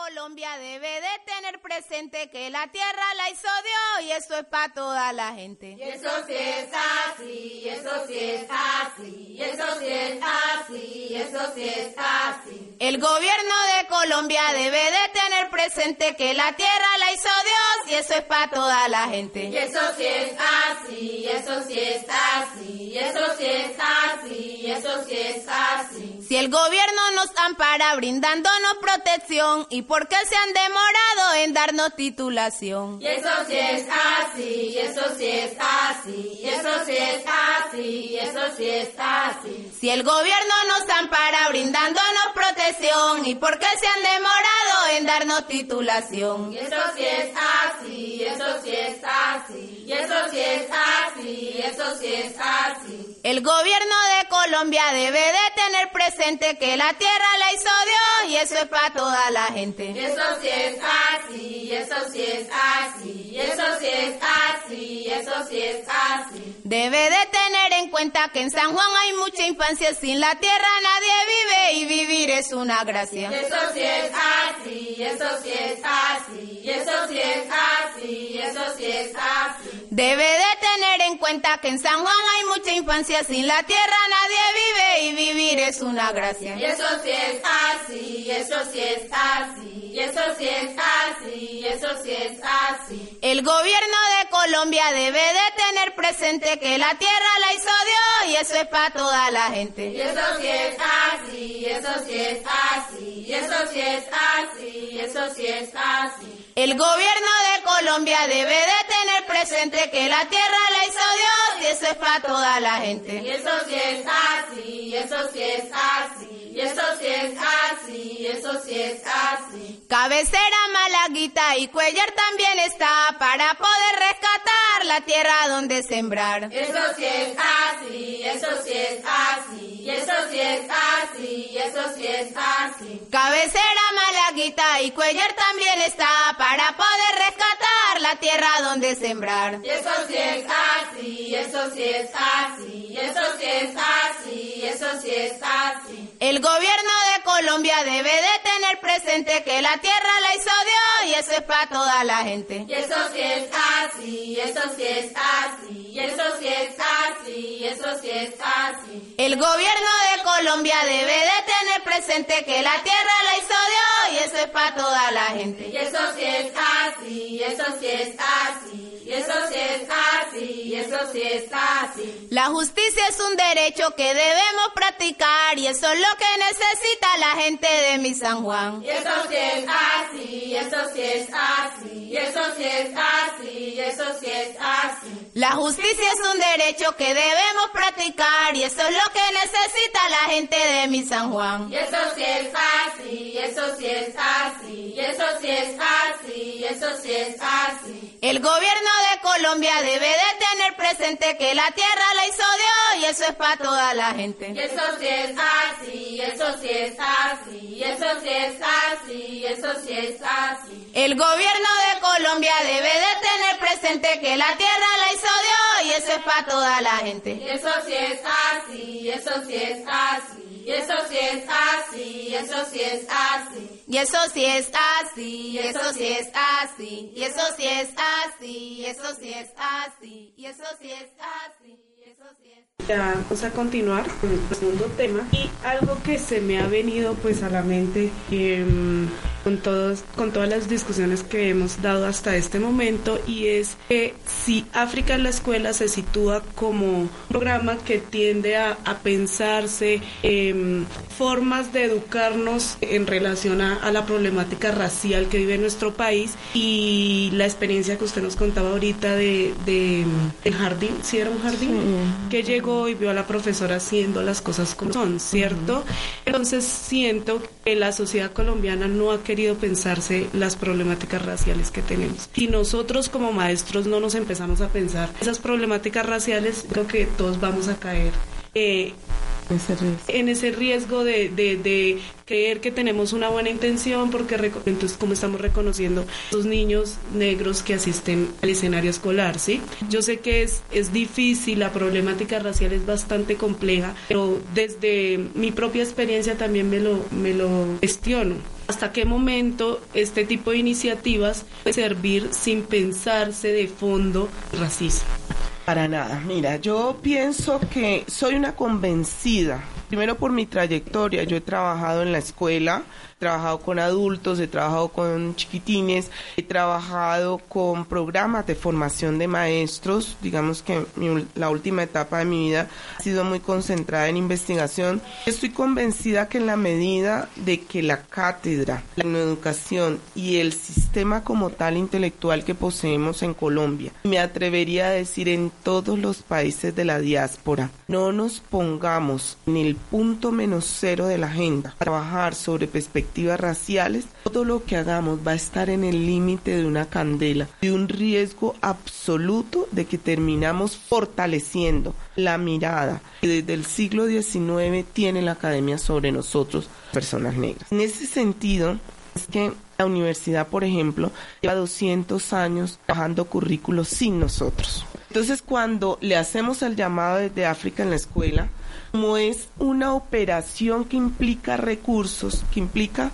Colombia debe de tener presente que la tierra la hizo Dios y eso es para toda la gente. Y eso sí es así, y eso sí es así, y eso sí es así, y eso sí es así. El gobierno de Colombia debe de tener presente que la tierra la hizo Dios y eso es para toda la gente. Y eso sí es así, y eso sí es así, y eso sí es así, y eso sí es así. Si el gobierno nos ampara brindándonos protección y porque se han demorado en darnos titulación. Y eso sí es así, y eso sí es así, y eso sí es así, y eso sí es así. Si el gobierno nos ampara brindándonos protección y porque se han demorado en darnos titulación. Y eso sí es así, y eso sí es así, y eso sí es así, y eso sí es así. El gobierno de Colombia debe de tener presente que la tierra la hizo Dios y eso es para toda la gente. Y eso sí es así, y eso sí es así, eso sí es así. eso sí es así. Debe de tener en cuenta que en San Juan hay mucha infancia, sin la tierra nadie vive y vivir es una gracia. Eso sí es así, eso sí es así, eso sí es así, eso sí es así. Debe de tener en cuenta que en San Juan hay mucha infancia, sin la tierra nadie vive y vivir es una gracia. Y eso sí es así, eso sí es así, eso sí es así, eso sí es así. El gobierno de Colombia debe de tener presente que la tierra la hizo Dios y eso es para toda la gente. Y eso sí es así, eso sí es así, eso sí es así, eso sí es así. El gobierno de Colombia debe de tener presente que la tierra la hizo Dios eso es para toda la gente. Y eso sí es así, eso sí es así, y eso sí es así, eso sí es así. Cabecera, Malaguita y Cuellar también está para poder rescatar la tierra donde sembrar. Eso sí es así, eso sí es así, y eso sí es así, eso sí es así. Cabecera, Malaguita y Cuellar también está para poder rescatar la tierra donde sembrar. Y eso sí es así, eso sí es así, eso sí es así, eso sí es así. El gobierno de Colombia debe de tener presente que la tierra la hizo Dios y eso es para toda la gente. Y eso sí es así, y eso sí es así, y eso sí es así, y eso sí es así. El gobierno de Colombia debe de tener presente que la tierra la hizo Dios y eso es para toda la gente. Y eso sí es así, y eso sí es así, y eso sí es así, y eso sí es así. La justicia es un derecho que debemos practicar y eso es lo que necesita la gente de mi San Juan. Y eso sí es así, y eso sí es así, y eso sí es así, y eso sí es así. La justicia es un derecho que debemos practicar y eso es lo que necesita la gente de mi San Juan. Y eso sí es así, y eso sí es así, y eso sí es así, y eso sí es así. El gobierno de Colombia debe de tener presente que la tierra la hizo Dios y eso es para toda la gente. Y eso sí es así, y eso sí es así, y eso sí es así, y eso sí es así. El gobierno de Colombia debe de tener presente que la tierra la hizo Dios eso es para toda la gente. Y eso sí es así, y eso sí es así, y eso sí es así, y eso sí es así. Y eso sí es así, y eso sí es así, y eso sí es así, y eso sí es así, y eso sí es así, Ya vamos a continuar con el segundo tema. Y algo que se me ha venido pues a la mente em, con todos con todas las discusiones que hemos dado hasta este momento y es que si África en la escuela se sitúa como un programa que tiende a, pensarse em, formas de educarnos en relación a, la problemática racial que vive nuestro país y la experiencia que usted nos contaba ahorita de, de el jardín, si era un jardín, que llegó y vio a la profesora haciendo las cosas como son, ¿cierto? Entonces siento que la sociedad colombiana no ha querido pensarse las problemáticas raciales que tenemos. Si nosotros como maestros no nos empezamos a pensar esas problemáticas raciales, creo que todos vamos a caer. Eh, en ese riesgo de, creer que tenemos una buena intención porque entonces como estamos reconociendo los niños negros que asisten al escenario escolar, ¿sí? Yo sé que es, es difícil, la problemática racial es bastante compleja, pero desde mi propia experiencia también me lo, me lo cuestiono. ¿Hasta qué momento este tipo de iniciativas puede servir sin pensarse de fondo racismo? Para nada. Mira, yo pienso que soy una convencida. Primero por mi trayectoria, yo he trabajado en la escuela, he trabajado con adultos, he trabajado con chiquitines, he trabajado con programas de formación de maestros. Digamos que mi la última etapa de mi vida ha sido muy concentrada en investigación. Estoy convencida que en la medida de que la cátedra, la educación y el sistema como tal intelectual que poseemos en Colombia, me atrevería a decir en todos los países de la diáspora, no nos pongamos en el punto menos cero de la agenda trabajar sobre perspectivas raciales, todo lo que hagamos va a estar en el límite de una candela, de un riesgo absoluto de que terminamos fortaleciendo la mirada que desde el siglo XIX tiene la academia sobre nosotros, personas negras. En ese sentido, es que la universidad, por ejemplo, lleva 200 años trabajando currículos sin nosotros. Entonces, cuando le hacemos el llamado desde África en la escuela, como es una operación que implica recursos, que implica,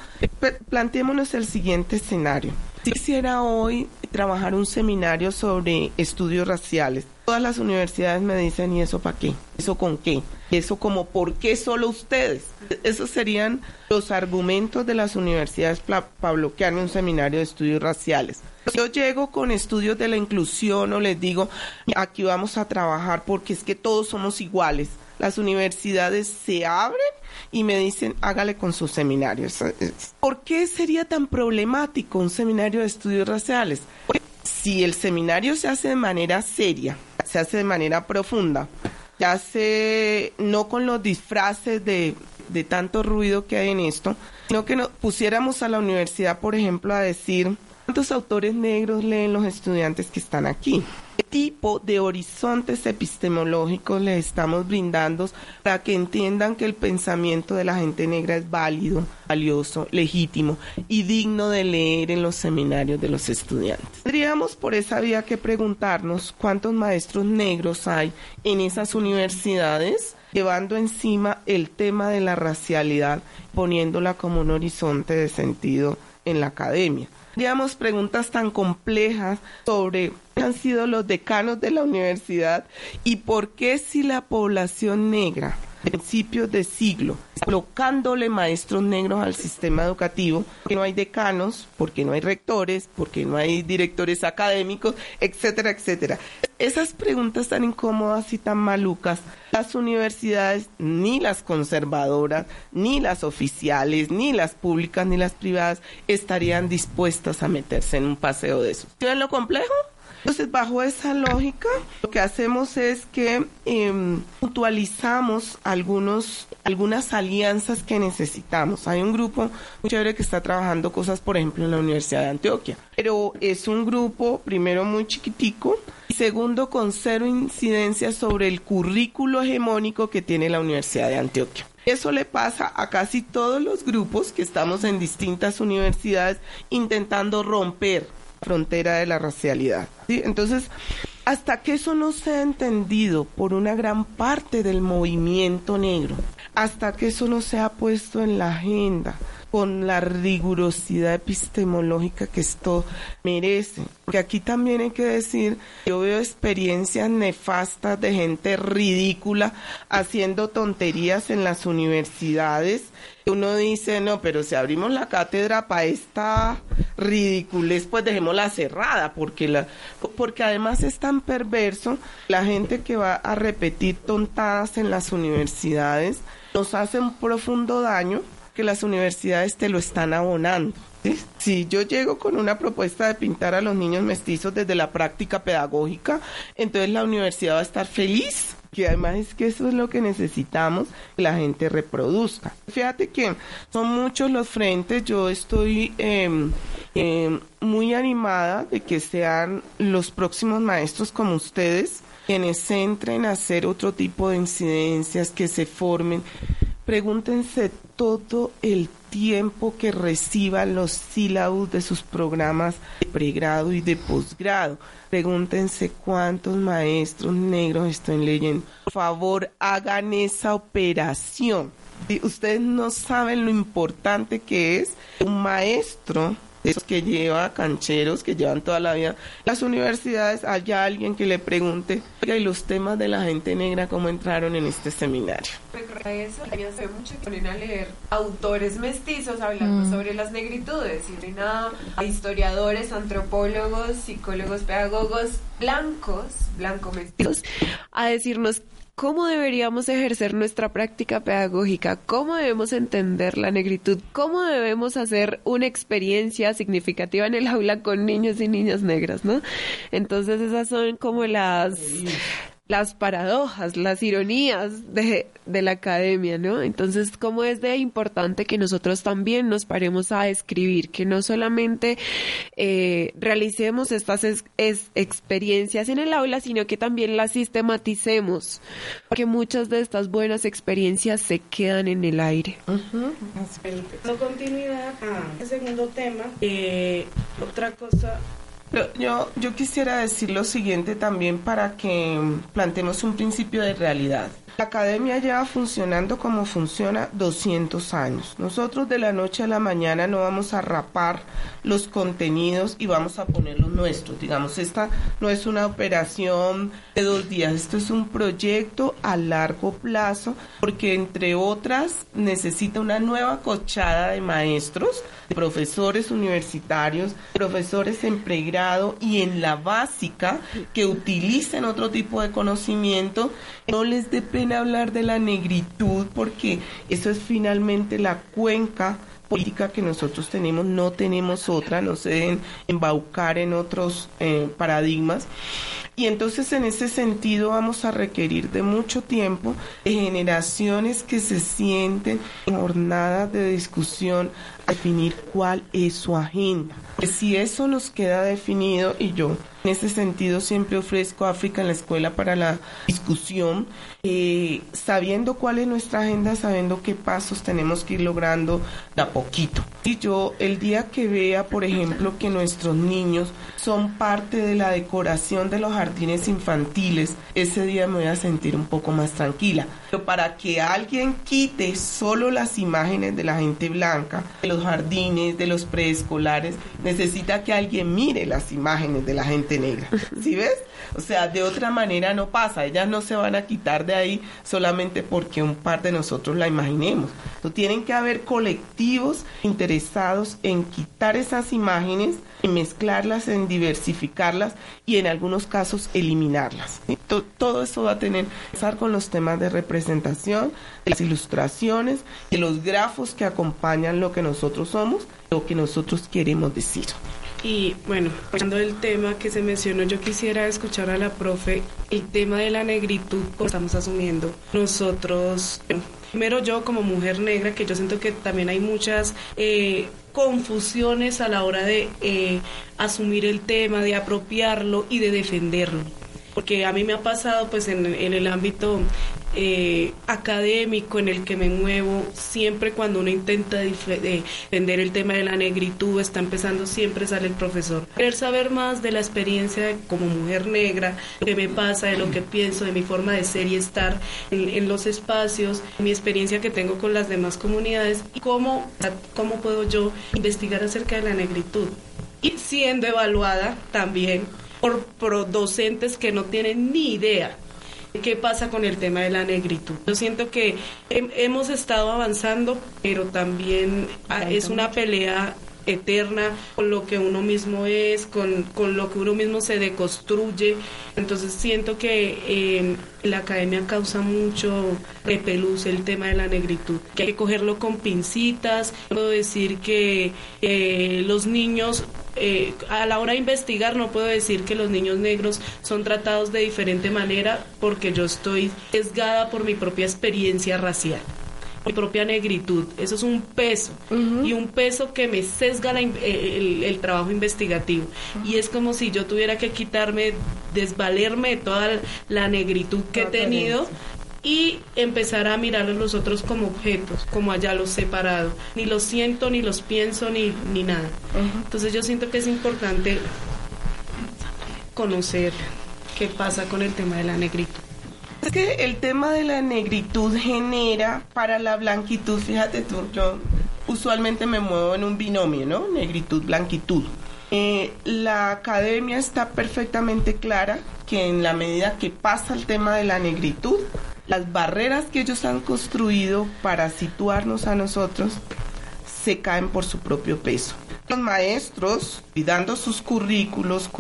planteémonos el siguiente escenario. Si quisiera hoy trabajar un seminario sobre estudios raciales, todas las universidades me dicen, ¿y eso para qué? ¿Eso con qué? Eso como, ¿por qué solo ustedes? Esos serían los argumentos de las universidades para bloquearme un seminario de estudios raciales. Yo llego con estudios de la inclusión o les digo, aquí vamos a trabajar porque es que todos somos iguales. Las universidades se abren y me dicen, hágale con sus seminarios. ¿Por qué sería tan problemático un seminario de estudios raciales? Si el seminario se hace de manera seria, se hace de manera profunda, se hace no con los disfraces de, de tanto ruido que hay en esto, sino que nos pusiéramos a la universidad, por ejemplo, a decir, ¿cuántos autores negros leen los estudiantes que están aquí? ¿Qué tipo de horizontes epistemológicos les estamos brindando para que entiendan que el pensamiento de la gente negra es válido, valioso, legítimo y digno de leer en los seminarios de los estudiantes? Tendríamos por esa vía que preguntarnos cuántos maestros negros hay en esas universidades llevando encima el tema de la racialidad, poniéndola como un horizonte de sentido en la academia digamos, preguntas tan complejas sobre han sido los decanos de la universidad y por qué si la población negra principios de siglo, colocándole maestros negros al sistema educativo, que no hay decanos, porque no hay rectores, porque no hay directores académicos, etcétera, etcétera. Esas preguntas tan incómodas y tan malucas, las universidades, ni las conservadoras, ni las oficiales, ni las públicas, ni las privadas, estarían dispuestas a meterse en un paseo de eso. ¿Ven lo complejo? Entonces, bajo esa lógica, lo que hacemos es que eh, puntualizamos algunos, algunas alianzas que necesitamos. Hay un grupo muy chévere que está trabajando cosas, por ejemplo, en la Universidad de Antioquia, pero es un grupo, primero, muy chiquitico, y segundo, con cero incidencia sobre el currículo hegemónico que tiene la Universidad de Antioquia. Eso le pasa a casi todos los grupos que estamos en distintas universidades intentando romper frontera de la racialidad. Entonces, hasta que eso no sea entendido por una gran parte del movimiento negro, hasta que eso no sea puesto en la agenda con la rigurosidad epistemológica que esto merece. Porque aquí también hay que decir, yo veo experiencias nefastas de gente ridícula haciendo tonterías en las universidades. Uno dice, no, pero si abrimos la cátedra para esta ridiculez, pues dejémosla cerrada, porque, la, porque además es tan perverso la gente que va a repetir tontadas en las universidades, nos hace un profundo daño que las universidades te lo están abonando. Si yo llego con una propuesta de pintar a los niños mestizos desde la práctica pedagógica, entonces la universidad va a estar feliz que además es que eso es lo que necesitamos que la gente reproduzca. Fíjate que son muchos los frentes, yo estoy eh, eh, muy animada de que sean los próximos maestros como ustedes quienes entren a hacer otro tipo de incidencias, que se formen. Pregúntense todo el tiempo que reciban los sílabos de sus programas de pregrado y de posgrado. Pregúntense cuántos maestros negros están leyendo. Por favor, hagan esa operación. Ustedes no saben lo importante que es un maestro esos que lleva cancheros que llevan toda la vida las universidades haya alguien que le pregunte oiga y los temas de la gente negra cómo entraron en este seminario eso me hace mucho que ponen a leer autores mestizos hablando mm. sobre las negritudes y nada a historiadores antropólogos psicólogos pedagogos blancos blanco mestizos a decirnos cómo deberíamos ejercer nuestra práctica pedagógica, cómo debemos entender la negritud, cómo debemos hacer una experiencia significativa en el aula con niños y niñas negras, ¿no? Entonces esas son como las las paradojas, las ironías de, de, la academia, ¿no? Entonces, cómo es de importante que nosotros también nos paremos a escribir, que no solamente eh, realicemos estas experiencias en el aula, sino que también las sistematicemos, porque muchas de estas buenas experiencias se quedan en el aire. No continuidad el segundo tema, eh, otra cosa yo, yo quisiera decir lo siguiente también para que planteemos un principio de realidad. La academia lleva funcionando como funciona 200 años. Nosotros de la noche a la mañana no vamos a rapar los contenidos y vamos a poner los nuestros. Digamos, esta no es una operación de dos días, esto es un proyecto a largo plazo porque entre otras necesita una nueva cochada de maestros, de profesores universitarios, profesores en pregrado y en la básica que utilicen otro tipo de conocimiento. No les depende hablar de la negritud porque eso es finalmente la cuenca política que nosotros tenemos, no tenemos otra, no se deben embaucar en otros eh, paradigmas. Y entonces en ese sentido vamos a requerir de mucho tiempo de generaciones que se sienten en jornadas de discusión a definir cuál es su agenda. si eso nos queda definido y yo en ese sentido siempre ofrezco África en la escuela para la discusión, eh, sabiendo cuál es nuestra agenda, sabiendo qué pasos tenemos que ir logrando de a poquito. Y yo el día que vea, por ejemplo, que nuestros niños son parte de la decoración de los jardines infantiles, ese día me voy a sentir un poco más tranquila. Pero para que alguien quite solo las imágenes de la gente blanca, de los jardines, de los preescolares, necesita que alguien mire las imágenes de la gente negra. ¿Sí ves? O sea, de otra manera no pasa. Ellas no se van a quitar de ahí solamente porque un par de nosotros la imaginemos. Tienen que haber colectivos interesados en quitar esas imágenes, en mezclarlas, en diversificarlas y en algunos casos eliminarlas. Todo eso va a tener que estar con los temas de representación, de las ilustraciones, de los grafos que acompañan lo que nosotros somos, lo que nosotros queremos decir. Y bueno, hablando del tema que se mencionó, yo quisiera escuchar a la profe el tema de la negritud, como estamos asumiendo nosotros. primero yo como mujer negra, que yo siento que también hay muchas eh, confusiones a la hora de eh, asumir el tema, de apropiarlo y de defenderlo porque a mí me ha pasado pues en, el ámbito eh, académico en el que me muevo, siempre cuando uno intenta defender el tema de la negritud, está empezando, siempre sale el profesor. Querer saber más de la experiencia como mujer negra, que me pasa, de lo que pienso, de mi forma de ser y estar en, los espacios, mi experiencia que tengo con las demás comunidades y cómo, cómo puedo yo investigar acerca de la negritud. Y siendo evaluada también por, por docentes que no tienen ni idea ¿Qué pasa con el tema de la negritud? Yo siento que hemos estado avanzando, pero también ah, es una pelea eterna con lo que uno mismo es, con, con lo que uno mismo se deconstruye. Entonces siento que em, la academia causa mucho repelús el tema de la negritud, que hay que cogerlo con pincitas. Puedo decir que eh, los niños eh, a la hora de investigar no puedo decir que los niños negros son tratados de diferente manera porque yo estoy sesgada por mi propia experiencia racial mi propia negritud. Eso es un peso y un peso que me sesga eh, el, trabajo investigativo. Y es como si yo tuviera que quitarme, desvalerme de toda la negritud que he tenido y empezar a mirar a los otros como objetos, como allá los separado. Ni los siento, ni los pienso, ni, ni nada. Entonces yo siento que es importante conocer qué pasa con el tema de la negritud. Es que el tema de la negritud genera para la blanquitud, fíjate tú, yo usualmente me muevo en un binomio, ¿no? Negritud-blanquitud. Eh, la academia está perfectamente clara que en la medida que pasa el tema de la negritud, las barreras que ellos han construido para situarnos a nosotros se caen por su propio peso. Los maestros, cuidando sus currículos,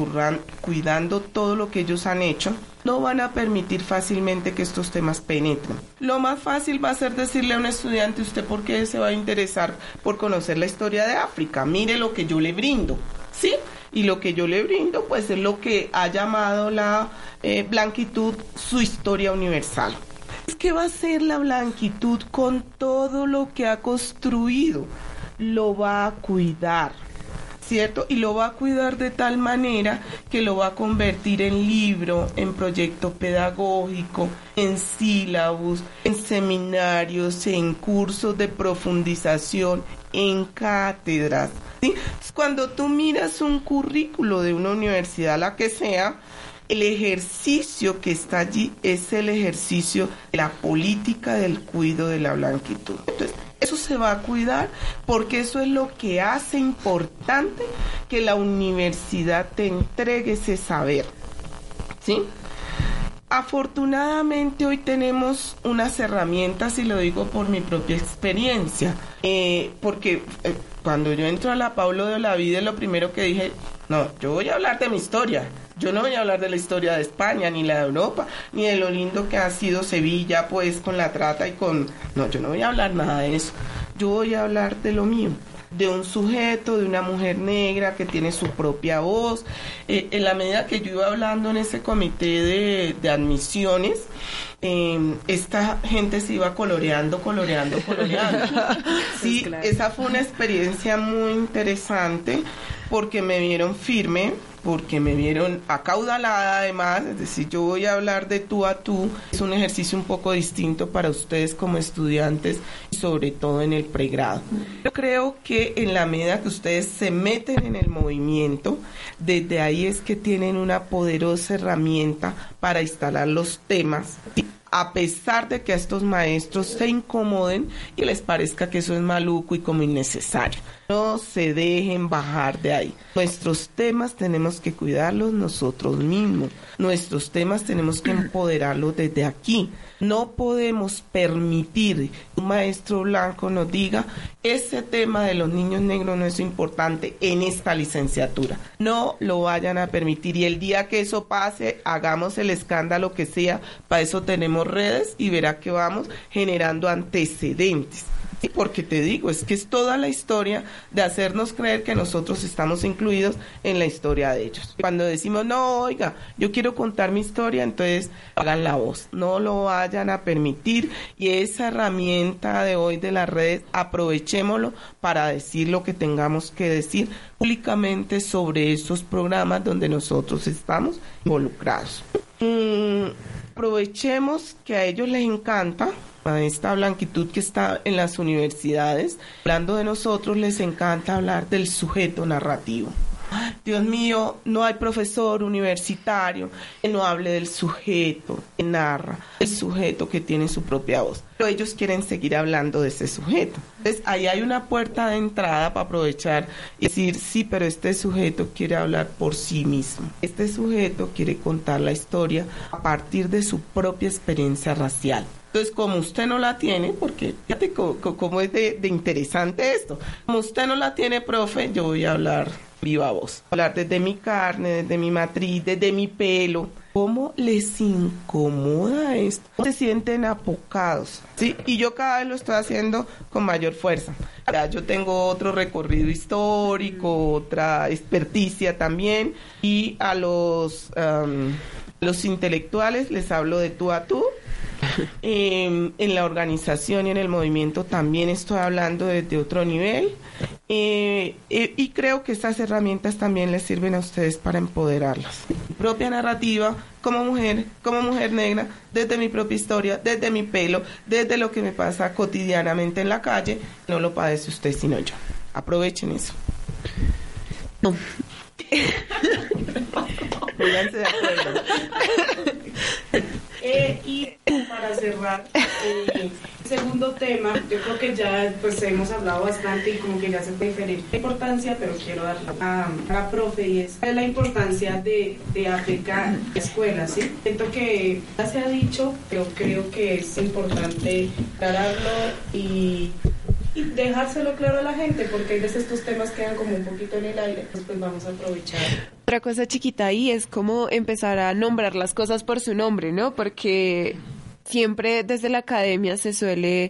cuidando todo lo que ellos han hecho, no van a permitir fácilmente que estos temas penetren. Lo más fácil va a ser decirle a un estudiante, ¿usted por qué se va a interesar por conocer la historia de África? Mire lo que yo le brindo. ¿Sí? y lo que yo le brindo pues es lo que ha llamado la eh, blanquitud su historia universal. ¿Qué va a hacer la blanquitud con todo lo que ha construido? Lo va a cuidar ¿cierto? Y lo va a cuidar de tal manera que lo va a convertir en libro, en proyecto pedagógico, en sílabus, en seminarios, en cursos de profundización, en cátedras. Cuando tú miras un currículo de una universidad, la que sea, el ejercicio que está allí es el ejercicio de la política del cuidado de la blanquitud. Entonces, eso se va a cuidar porque eso es lo que hace importante que la universidad te entregue ese saber. ¿Sí? Afortunadamente hoy tenemos unas herramientas y lo digo por mi propia experiencia, eh, porque eh, cuando yo entro a la Paulo de Olavide lo primero que dije, no, yo voy a hablar de mi historia, yo no voy a hablar de la historia de España, ni la de Europa, ni de lo lindo que ha sido Sevilla, pues con la trata y con... No, yo no voy a hablar nada de eso. Yo voy a hablar de lo mío de un sujeto, de una mujer negra que tiene su propia voz. Eh, en la medida que yo iba hablando en ese comité de, admisiones, em, esta gente se iba coloreando, coloreando, coloreando. Sí, esa fue una experiencia muy interesante porque me vieron firme, porque me vieron acaudalada además, es decir, yo voy a hablar de tú a tú, es un ejercicio un poco distinto para ustedes como estudiantes sobre todo en el pregrado. Yo creo que en la medida que ustedes se meten en el movimiento, desde ahí es que tienen una poderosa herramienta para instalar los temas a pesar de que a estos maestros se incomoden y les parezca que eso es maluco y como innecesario. No se dejen bajar de ahí. Nuestros temas tenemos que cuidarlos nosotros mismos. Nuestros temas tenemos que empoderarlos desde aquí. No podemos permitir que un maestro blanco nos diga, ese tema de los niños negros no es importante en esta licenciatura. No lo vayan a permitir y el día que eso pase, hagamos el escándalo que sea. Para eso tenemos redes y verá que vamos generando antecedentes porque te digo, es que es toda la historia de hacernos creer que nosotros estamos incluidos en la historia de ellos. Cuando decimos, no, oiga, yo quiero contar mi historia, entonces hagan la voz, no lo vayan a permitir y esa herramienta de hoy de las redes, aprovechémoslo para decir lo que tengamos que decir públicamente sobre esos programas donde nosotros estamos involucrados. Mm, aprovechemos que a ellos les encanta a esta blanquitud que está en las universidades. Hablando de nosotros, les encanta hablar del sujeto narrativo. Dios mío, no hay profesor universitario que no hable del sujeto, que narra, el sujeto que tiene su propia voz. Pero ellos quieren seguir hablando de ese sujeto. Entonces, ahí hay una puerta de entrada para aprovechar y decir, sí, pero este sujeto quiere hablar por sí mismo. Este sujeto quiere contar la historia a partir de su propia experiencia racial. Entonces, como usted no la tiene, porque fíjate cómo, es de, interesante esto, como usted no la tiene, profe, yo voy a hablar viva voz. Hablar desde mi carne, desde mi matriz, desde mi pelo. ¿Cómo les incomoda esto? Se sienten apocados, ¿sí? Y yo cada vez lo estoy haciendo con mayor fuerza. Ya yo tengo otro recorrido histórico, otra experticia también. Y a los, los intelectuales les hablo de tú a tú Em, en la organización y en el movimiento también estoy hablando desde otro nivel. Eh, eh, y creo que estas herramientas también les sirven a ustedes para empoderarlas. Mi propia narrativa como mujer, como mujer negra, desde mi propia historia, desde mi pelo, desde lo que me pasa cotidianamente en la calle, no lo padece usted sino yo. Aprovechen eso. No. de acuerdo. Eh, y para cerrar, eh, segundo tema, yo creo que ya pues hemos hablado bastante y como que ya se puede diferir la importancia, pero quiero dar a, la profe y es la importancia de, de aplicar escuelas, ¿sí? Siento que ya se ha dicho, pero creo que es importante aclararlo y y dejárselo claro a la gente, porque a veces estos temas quedan como un poquito en el aire, pues, pues vamos a aprovechar. Otra cosa chiquita ahí es como empezar a nombrar las cosas por su nombre, ¿no? Porque siempre desde la academia se suele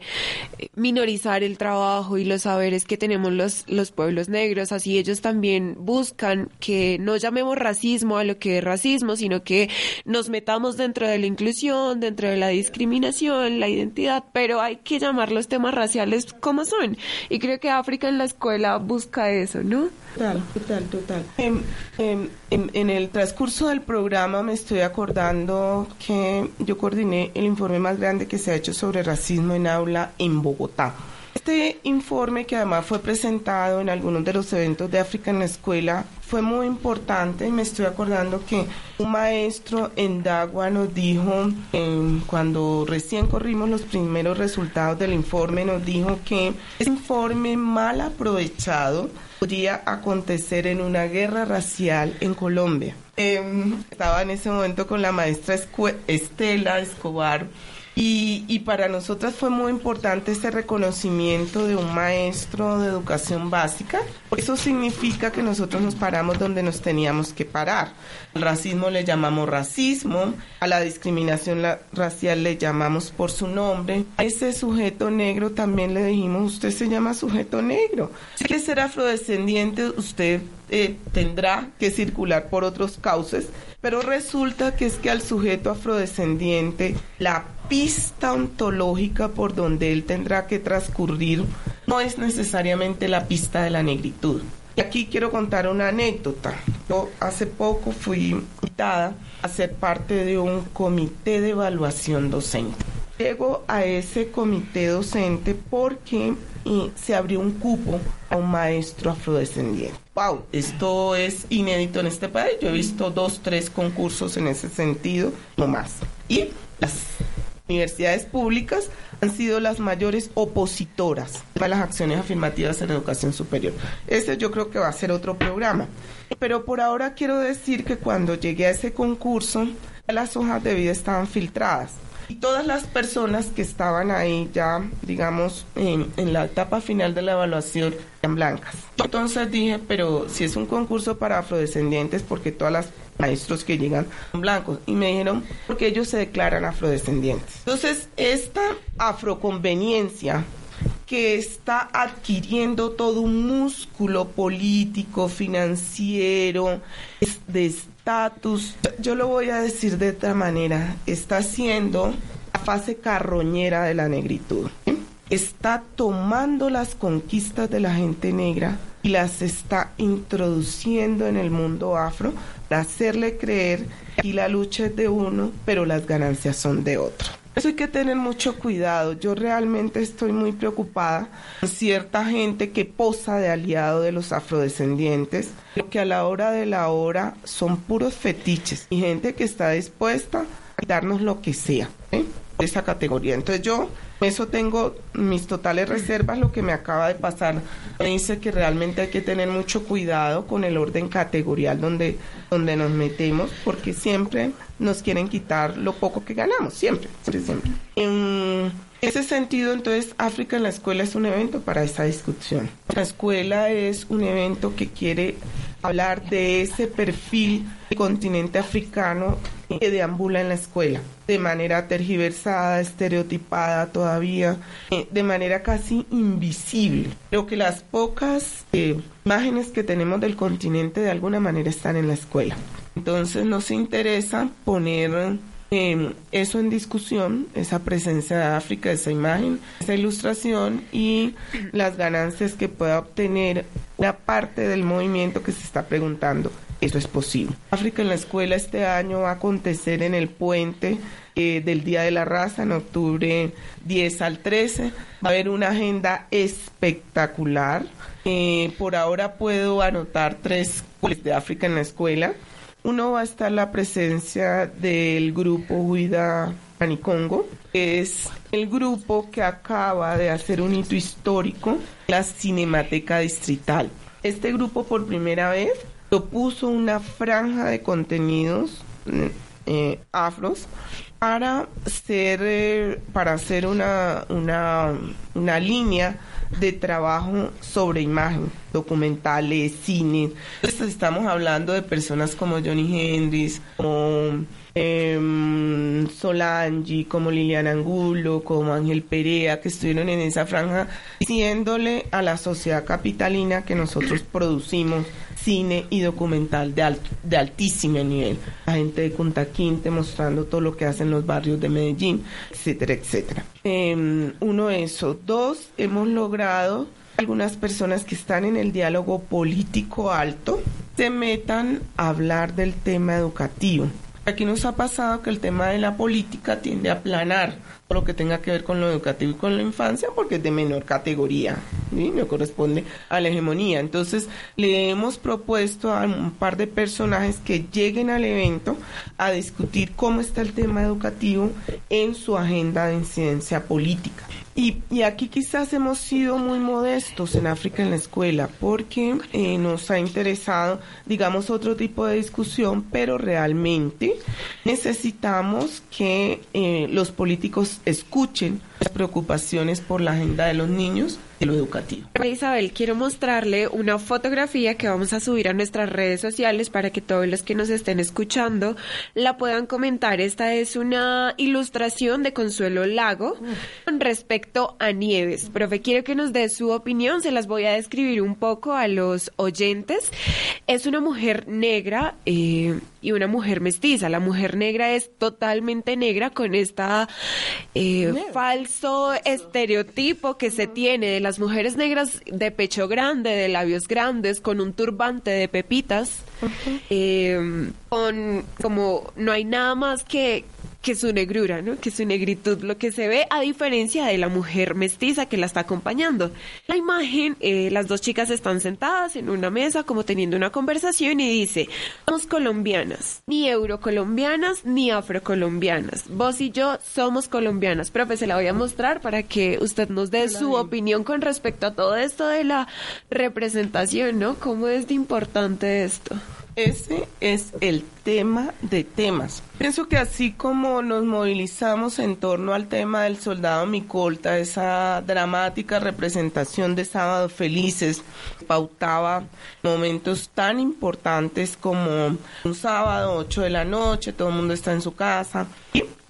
eh, minorizar el trabajo y los saberes que tenemos los, los pueblos negros, así ellos también buscan que no llamemos racismo a lo que es racismo, sino que nos metamos dentro de la inclusión, dentro de la discriminación, la identidad, pero hay que llamar los temas raciales como son. Y creo que África en la escuela busca eso, ¿no? Total, total, total. En, en, en, el transcurso del programa me estoy acordando que yo coordiné el informe más grande que se ha hecho sobre racismo en aula en Bogotá. Este informe, que además fue presentado en algunos de los eventos de África en la escuela, fue muy importante me estoy acordando que un maestro en Dagua nos dijo, eh, cuando recién corrimos los primeros resultados del informe, nos dijo que ese informe mal aprovechado podría acontecer en una guerra racial en Colombia. Eh, estaba en ese momento con la maestra Estela Escobar y, y, para nosotras fue muy importante ese reconocimiento de un maestro de educación básica. Eso significa que nosotros nos paramos donde nos teníamos que parar. Al racismo le llamamos racismo, a la discriminación racial le llamamos por su nombre. A ese sujeto negro también le dijimos, usted se llama sujeto negro. Si quiere ser afrodescendiente, usted eh, tendrá que circular por otros cauces, pero resulta que es que al sujeto afrodescendiente la pista ontológica por donde él tendrá que transcurrir no es necesariamente la pista de la negritud. Y aquí quiero contar una anécdota. Yo hace poco fui invitada a ser parte de un comité de evaluación docente. Llego a ese comité docente porque se abrió un cupo a un maestro afrodescendiente. Wow, esto es inédito en este país. Yo he visto dos, tres concursos en ese sentido, no más. Y las universidades públicas han sido las mayores opositoras a las acciones afirmativas en educación superior. Ese yo creo que va a ser otro programa. Pero por ahora quiero decir que cuando llegué a ese concurso, las hojas de vida estaban filtradas. Y todas las personas que estaban ahí ya, digamos, en, en, la etapa final de la evaluación, eran blancas. Entonces dije, pero si es un concurso para afrodescendientes, porque todas las maestros que llegan blancos? Y me dijeron, porque ellos se declaran afrodescendientes. Entonces, esta afroconveniencia que está adquiriendo todo un músculo político, financiero, de estatus, yo lo voy a decir de otra manera, está siendo la fase carroñera de la negritud. Está tomando las conquistas de la gente negra y las está introduciendo en el mundo afro para hacerle creer que la lucha es de uno, pero las ganancias son de otro. Eso hay que tener mucho cuidado. Yo realmente estoy muy preocupada con cierta gente que posa de aliado de los afrodescendientes, pero que a la hora de la hora son puros fetiches y gente que está dispuesta a darnos lo que sea. ¿eh? Esa categoría. Entonces yo eso tengo mis totales reservas. Lo que me acaba de pasar me dice que realmente hay que tener mucho cuidado con el orden categorial donde, donde nos metemos, porque siempre nos quieren quitar lo poco que ganamos, siempre, siempre, siempre. En ese sentido, entonces, África en la escuela es un evento para esa discusión. La escuela es un evento que quiere hablar de ese perfil del continente africano que deambula en la escuela, de manera tergiversada, estereotipada todavía, eh, de manera casi invisible. Creo que las pocas eh, imágenes que tenemos del continente de alguna manera están en la escuela. Entonces nos interesa poner eh, eso en discusión, esa presencia de África, esa imagen, esa ilustración y las ganancias que pueda obtener una parte del movimiento que se está preguntando. Eso es posible. África en la escuela este año va a acontecer en el puente eh, del Día de la Raza, en octubre 10 al 13. Va a haber una agenda espectacular. Eh, por ahora puedo anotar tres de África en la escuela. Uno va a estar la presencia del grupo Huida Manicongo, que es el grupo que acaba de hacer un hito histórico, la Cinemateca Distrital. Este grupo por primera vez propuso una franja de contenidos eh, afros para ser eh, para hacer una, una, una línea de trabajo sobre imagen, documentales, cine. Entonces estamos hablando de personas como Johnny Hendrix, como em, Solange, como Liliana Angulo, como Ángel Perea, que estuvieron en esa franja, diciéndole a la sociedad capitalina que nosotros producimos cine y documental de, de altísimo nivel. La gente de Punta Quinte mostrando todo lo que hacen los barrios de Medellín, etcétera, etcétera. Em, uno, eso. Dos, hemos logrado algunas personas que están en el diálogo político alto se metan a hablar del tema educativo. Aquí nos ha pasado que el tema de la política tiende a aplanar lo que tenga que ver con lo educativo y con la infancia porque es de menor categoría y no corresponde a la hegemonía. Entonces le hemos propuesto a un par de personajes que lleguen al evento a discutir cómo está el tema educativo en su agenda de incidencia política. Y, y, aquí quizás hemos sido muy modestos en África en la escuela porque eh, nos ha interesado, digamos, otro tipo de discusión, pero realmente necesitamos que eh, los políticos escuchen preocupaciones por la agenda de los niños lo educativo. Isabel, quiero mostrarle una fotografía que vamos a subir a nuestras redes sociales para que todos los que nos estén escuchando la puedan comentar. Esta es una ilustración de Consuelo Lago con respecto a Nieves. Profe, quiero que nos dé su opinión, se las voy a describir un poco a los oyentes. Es una mujer negra eh, y una mujer mestiza. La mujer negra es totalmente negra con esta eh, falso estereotipo que se tiene de las mujeres negras de pecho grande, de labios grandes, con un turbante de pepitas, eh, con como no hay nada más que que su negrura, ¿no? Que su negritud, lo que se ve a diferencia de la mujer mestiza que la está acompañando. La imagen, eh, las dos chicas están sentadas en una mesa como teniendo una conversación y dice, somos colombianas, ni eurocolombianas ni afrocolombianas. Vos y yo somos colombianas. Profe, se la voy a mostrar para que usted nos dé su opinión con respecto a todo esto de la representación, ¿no? ¿Cómo es de importante esto? Ese es el tema de temas. Pienso que así como nos movilizamos en torno al tema del soldado Micolta, esa dramática representación de Sábado Felices, pautaba momentos tan importantes como un sábado, 8 de la noche, todo el mundo está en su casa.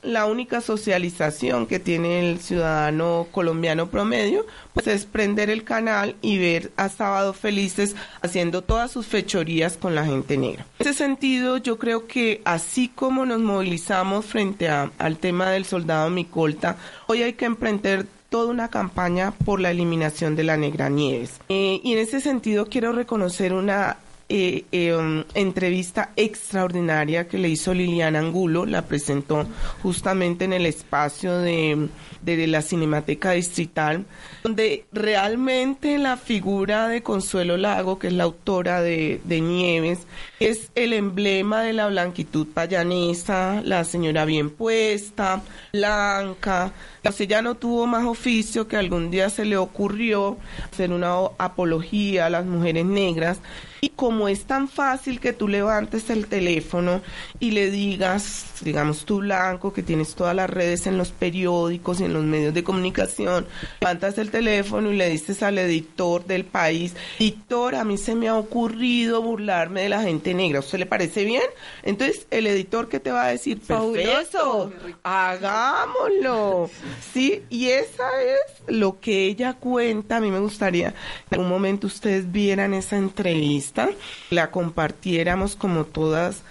La única socialización que tiene el ciudadano colombiano promedio, pues es prender el canal y ver a Sábado Felices haciendo todas sus fechorías con la gente negra. En ese sentido, yo creo que así como nos movilizamos frente al tema del soldado Micolta, hoy hay que emprender toda una campaña por la eliminación de la negra Nieves. Eh, y en ese sentido quiero reconocer una eh, eh, um, entrevista extraordinaria que le hizo Liliana Angulo, la presentó justamente en el espacio de, de la Cinemateca Distrital, donde realmente la figura de Consuelo Lago, que es la autora de, Nieves, es el emblema de la blanquitud payanesa, la señora bien puesta, blanca, o ella no tuvo más oficio que algún día se le ocurrió hacer una apología a las mujeres negras. Y como es tan fácil que tú levantes el teléfono y le digas, digamos tú blanco, que tienes todas las redes en los periódicos y en los medios de comunicación, levantas el teléfono y le dices al editor del país, editor, a mí se me ha ocurrido burlarme de la gente negra, ¿a usted le parece bien? Entonces el editor que te va a decir, perfecto, hagámoslo, ¿sí? Y esa es lo que ella cuenta, a mí me gustaría que en algún momento ustedes vieran esa entrevista la compartiéramos como todas,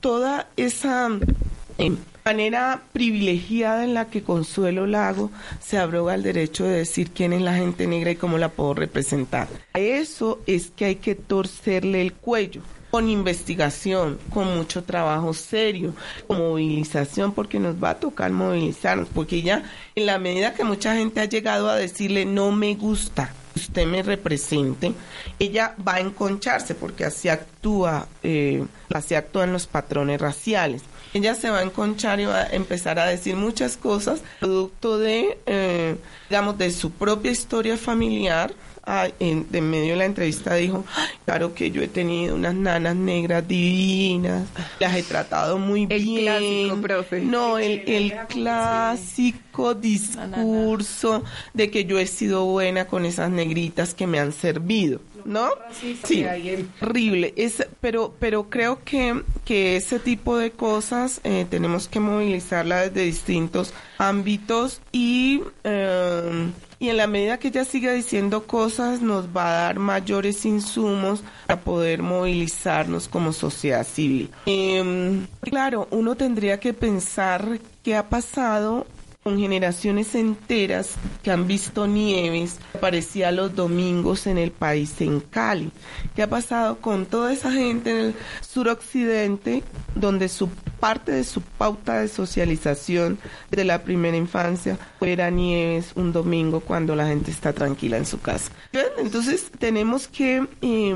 toda esa em, manera privilegiada en la que Consuelo Lago se abroga el derecho de decir quién es la gente negra y cómo la puedo representar. A eso es que hay que torcerle el cuello con investigación, con mucho trabajo serio, con movilización, porque nos va a tocar movilizarnos, porque ya en la medida que mucha gente ha llegado a decirle no me gusta, usted me represente, ella va a enconcharse porque así actúa, eh, así actúan los patrones raciales. Ella se va a enconchar y va a empezar a decir muchas cosas producto de, eh, digamos, de su propia historia familiar, en, medio de la entrevista dijo, claro que yo he tenido unas nanas negras divinas, las he tratado muy el bien. Clásico, profe. No, el, el clásico discurso de que yo he sido buena con esas negritas que me han servido. ¿No? Sí, horrible. Es, pero, pero creo que, que ese tipo de cosas eh, tenemos que movilizarla desde distintos ámbitos y, eh, y en la medida que ella siga diciendo cosas nos va a dar mayores insumos para poder movilizarnos como sociedad civil. Em, claro, uno tendría que pensar qué ha pasado con generaciones enteras que han visto nieves, aparecía los domingos en el país en Cali. ¿Qué ha pasado con toda esa gente en el suroccidente, donde su parte de su pauta de socialización de la primera infancia fuera nieves un domingo cuando la gente está tranquila en su casa? Entonces tenemos que eh,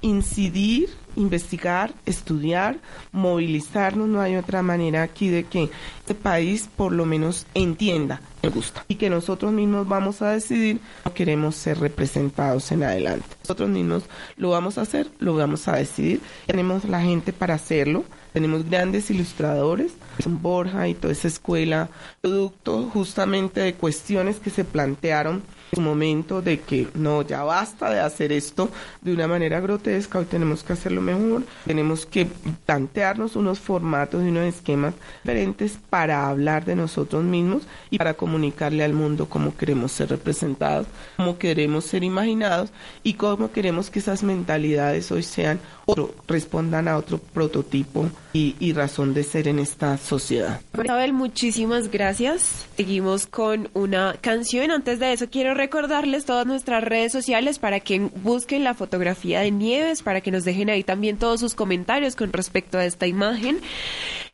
incidir investigar, estudiar, movilizarnos, no hay otra manera aquí de que este país por lo menos entienda me gusta y que nosotros mismos vamos a decidir no queremos ser representados en adelante. Nosotros mismos lo vamos a hacer, lo vamos a decidir. Tenemos la gente para hacerlo, tenemos grandes ilustradores, son Borja y toda esa escuela, producto justamente de cuestiones que se plantearon momento de que no, ya basta de hacer esto de una manera grotesca, hoy tenemos que hacerlo mejor, tenemos que plantearnos unos formatos y unos esquemas diferentes para hablar de nosotros mismos y para comunicarle al mundo cómo queremos ser representados, cómo queremos ser imaginados y cómo queremos que esas mentalidades hoy sean otro, respondan a otro prototipo y, y razón de ser en esta sociedad. Isabel, muchísimas gracias. Seguimos con una canción. Antes de eso, quiero recordarles todas nuestras redes sociales para que busquen la fotografía de Nieves, para que nos dejen ahí también todos sus comentarios con respecto a esta imagen.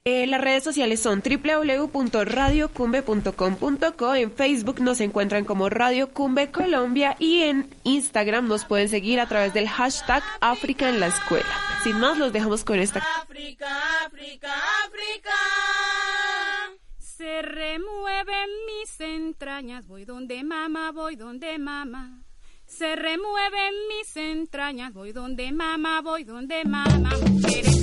Eh, las redes sociales son www.radiocumbe.com.co. En Facebook nos encuentran como Radio Cumbe Colombia y en Instagram nos pueden seguir a través del hashtag África en la escuela. Sin más, los dejamos con esta. África, África, África. Se remueven mis entrañas, voy donde mamá, voy donde mamá. Se remueven mis entrañas, voy donde mamá, voy donde mamá. Mujeres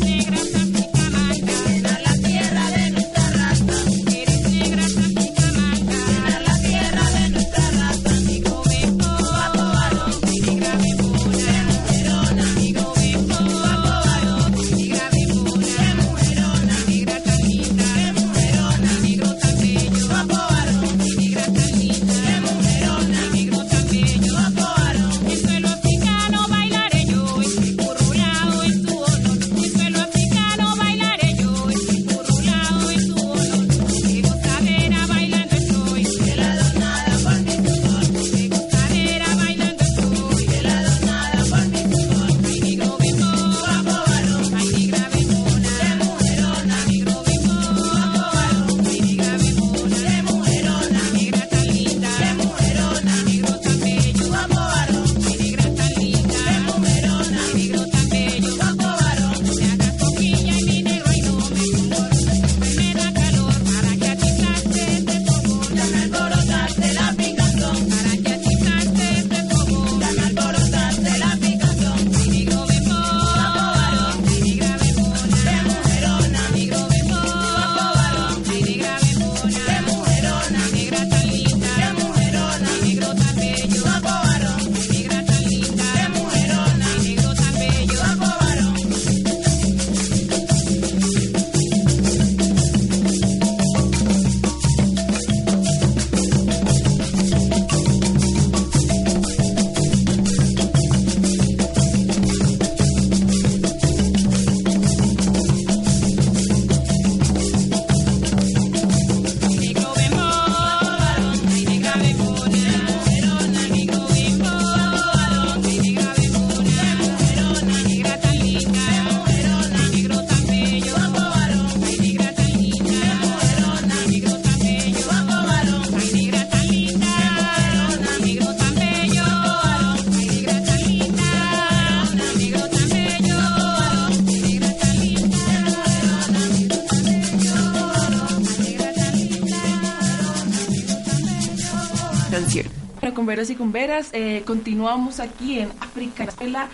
Y cumberas, eh, continuamos aquí en África.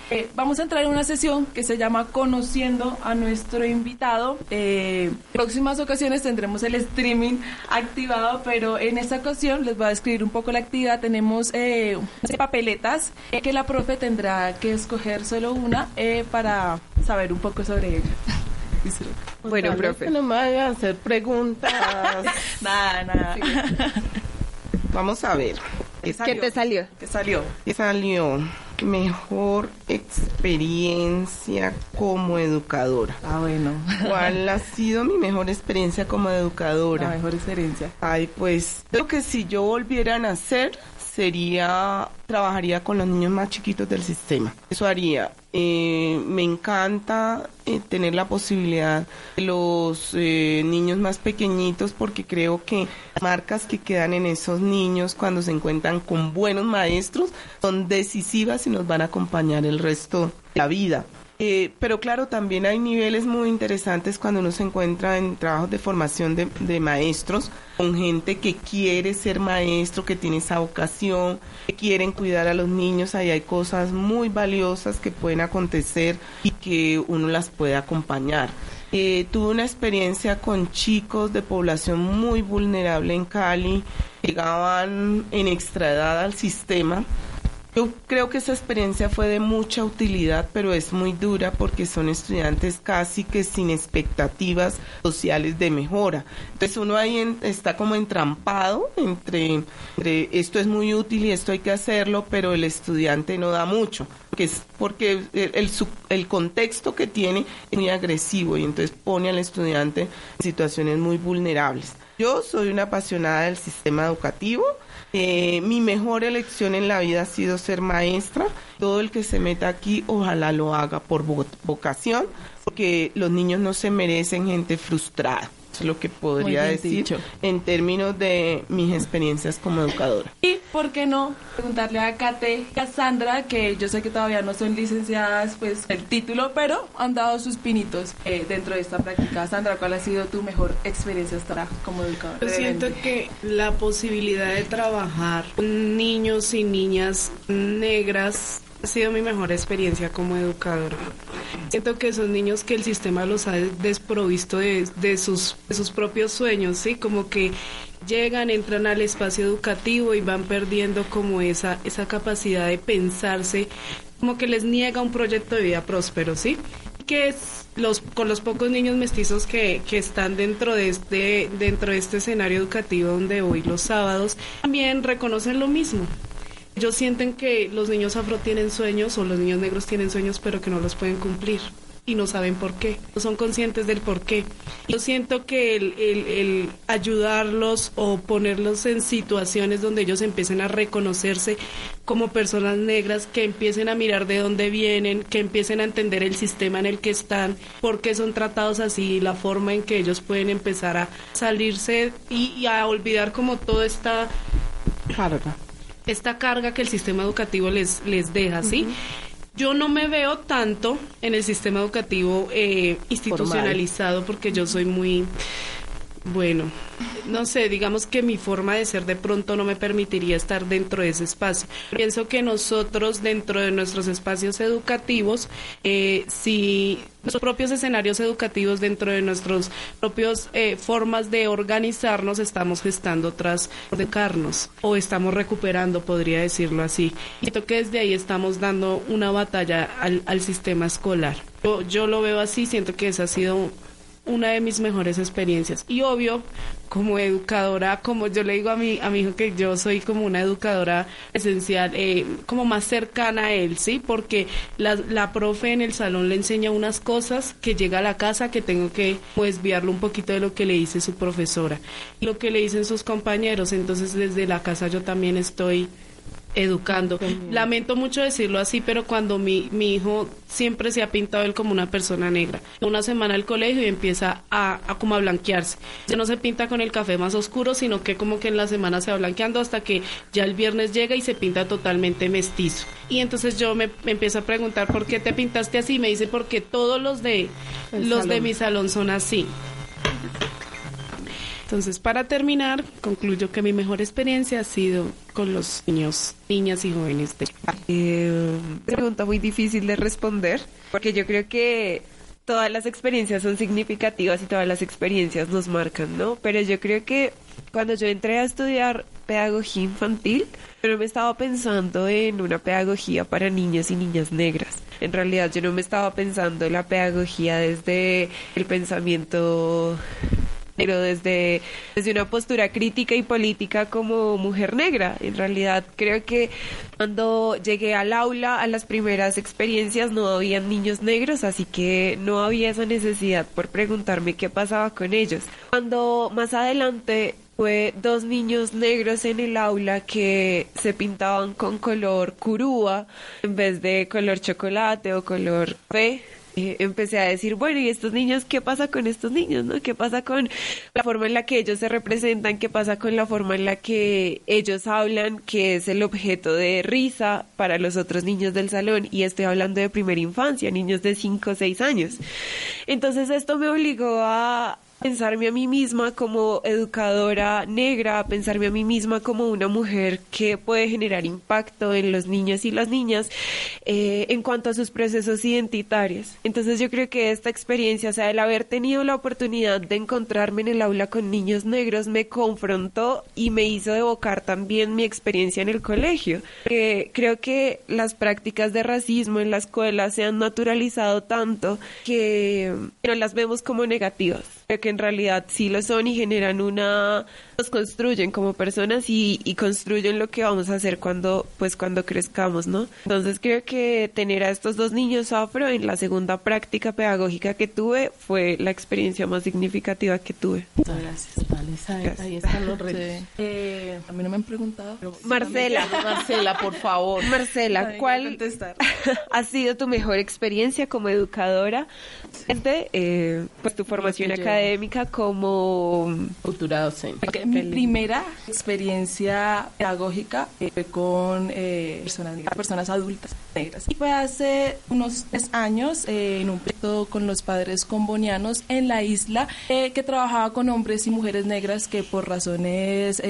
Eh, vamos a entrar en una sesión que se llama Conociendo a nuestro invitado. Eh, en próximas ocasiones tendremos el streaming activado, pero en esta ocasión les voy a describir un poco la actividad. Tenemos eh, papeletas eh, que la profe tendrá que escoger solo una eh, para saber un poco sobre ella. Bueno, profe. no me vaya a hacer preguntas. Nada, nada. Vamos a ver. ¿Qué, ¿Qué te salió? ¿Qué salió? ¿Qué salió? Mejor experiencia como educadora. Ah, bueno. ¿Cuál ha sido mi mejor experiencia como educadora? La mejor experiencia. Ay, pues creo que si yo volviera a nacer sería trabajaría con los niños más chiquitos del sistema. Eso haría. Eh, me encanta eh, tener la posibilidad de los eh, niños más pequeñitos porque creo que las marcas que quedan en esos niños cuando se encuentran con buenos maestros son decisivas y nos van a acompañar el resto de la vida. Eh, pero claro, también hay niveles muy interesantes cuando uno se encuentra en trabajos de formación de, maestros con gente que quiere ser maestro, que tiene esa vocación, que quieren cuidar a los niños. Ahí hay cosas muy valiosas que pueden acontecer y que uno las puede acompañar. Eh, tuve una experiencia con chicos de población muy vulnerable en Cali, llegaban en extra edad al sistema yo creo que esa experiencia fue de mucha utilidad, pero es muy dura porque son estudiantes casi que sin expectativas sociales de mejora. Entonces uno ahí en- está como entrampado entre, esto es muy útil y esto hay que hacerlo, pero el estudiante no da mucho, que es porque el, el contexto que tiene es muy agresivo y entonces pone al estudiante en situaciones muy vulnerables. Yo soy una apasionada del sistema educativo. Eh, mi mejor elección en la vida ha sido ser maestra. Todo el que se meta aquí, ojalá lo haga por vo- vocación, porque los niños no se merecen gente frustrada. Es lo que podría decir dicho. en términos de mis experiencias como educadora. Y, ¿por qué no? Preguntarle a Kate y a Sandra, que yo sé que todavía no son licenciadas, pues, el título, pero han dado sus pinitos eh, dentro de esta práctica. Sandra, ¿cuál ha sido tu mejor experiencia hasta ahora como educadora? Yo siento que la posibilidad de trabajar con niños y niñas negras ha sido mi mejor experiencia como educadora. Siento que son niños que el sistema los ha desprovisto de, de sus, de sus propios sueños, ¿sí? Como que llegan, entran al espacio educativo y van perdiendo como esa, esa capacidad de pensarse, como que les niega un proyecto de vida próspero, ¿sí? que los con los pocos niños mestizos que, que están dentro de este dentro de este escenario educativo donde voy los sábados también reconocen lo mismo ellos sienten que los niños afro tienen sueños o los niños negros tienen sueños pero que no los pueden cumplir y no saben por qué, no son conscientes del por qué. Yo siento que el, el- el ayudarlos o ponerlos en situaciones donde ellos empiecen a reconocerse como personas negras, que empiecen a mirar de dónde vienen, que empiecen a entender el sistema en el que están, por qué son tratados así, la forma en que ellos pueden empezar a salirse y, a olvidar como toda esta Carga. Esta carga que el sistema educativo les, les deja, ¿sí? Yo no me veo tanto en el sistema educativo eh, institucionalizado porque yo soy muy, bueno, no sé, digamos que mi forma de ser de pronto no me permitiría estar dentro de ese espacio. Pienso que nosotros dentro de nuestros espacios educativos, eh, si los propios escenarios educativos dentro de nuestros propios eh, formas de organizarnos estamos gestando otras de carnos o estamos recuperando, podría decirlo así. Y siento que desde ahí estamos dando una batalla al, al sistema escolar. Yo, yo lo veo así, siento que esa ha sido una de mis mejores experiencias. Y obvio, como educadora, como yo le digo a mi, a mi hijo que yo soy como una educadora esencial, eh, como más cercana a él, ¿sí? Porque la, la profe en el salón le enseña unas cosas que llega a la casa que tengo que pues, desviarlo un poquito de lo que le dice su profesora y lo que le dicen sus compañeros. Entonces, desde la casa yo también estoy educando. Lamento mucho decirlo así, pero cuando mi, mi hijo siempre se ha pintado él como una persona negra, una semana al colegio y empieza a, a como a blanquearse. Ya no se pinta con el café más oscuro, sino que como que en la semana se va blanqueando hasta que ya el viernes llega y se pinta totalmente mestizo. Y entonces yo me, me empiezo a preguntar por qué te pintaste así. Me dice porque todos los de El los de mi salón son así. Entonces, para terminar, concluyo que mi mejor experiencia ha sido con los niños, niñas y jóvenes de Eh, pregunta muy difícil de responder, porque yo creo que todas las experiencias son significativas y todas las experiencias nos marcan, ¿no? Pero yo creo que cuando yo entré a estudiar pedagogía infantil, pero me estaba pensando en una pedagogía para niños y niñas negras. En realidad yo no me estaba pensando en la pedagogía desde el pensamiento pero desde, desde una postura crítica y política como mujer negra. En realidad creo que cuando llegué al aula, a las primeras experiencias, no había niños negros, así que no había esa necesidad por preguntarme qué pasaba con ellos. Cuando más adelante fue dos niños negros en el aula que se pintaban con color curúa en vez de color chocolate o color fe eh, empecé a decir, bueno, ¿y estos niños qué pasa con estos niños? ¿no? ¿Qué pasa con la forma en la que ellos se representan? ¿Qué pasa con la forma en la que ellos hablan, que es el objeto de risa para los otros niños del salón? Y estoy hablando de primera infancia, niños de 5 o 6 años. Entonces esto me obligó a, pensarme a mí misma como educadora negra, pensarme a mí misma como una mujer que puede generar impacto en los niños y las niñas eh, en cuanto a sus procesos identitarios. Entonces yo creo que esta experiencia, o sea, el haber tenido la oportunidad de encontrarme en el aula con niños negros me confrontó y me hizo evocar también mi experiencia en el colegio. creo que las prácticas de racismo en la escuela se han naturalizado tanto que no las vemos como negativas que en realidad sí lo son y generan una nos construyen como personas y, construyen lo que vamos a hacer cuando pues cuando crezcamos no entonces creo que tener a estos dos niños afro en la segunda práctica pedagógica que tuve fue la experiencia más significativa que tuve. Gracias Vale, ahí están los retos eh, a mí no me han preguntado Marcela. Marcela por favor. Marcela ¿cuál ha sido tu mejor experiencia como educadora desde eh, pues tu formación académica como futura docente mi primera experiencia pedagógica fue con eh, personas, personas adultas negras. Y fue hace unos tres años eh, en un proyecto con los padres combonianos en la isla eh, que trabajaba con hombres y mujeres negras que por razones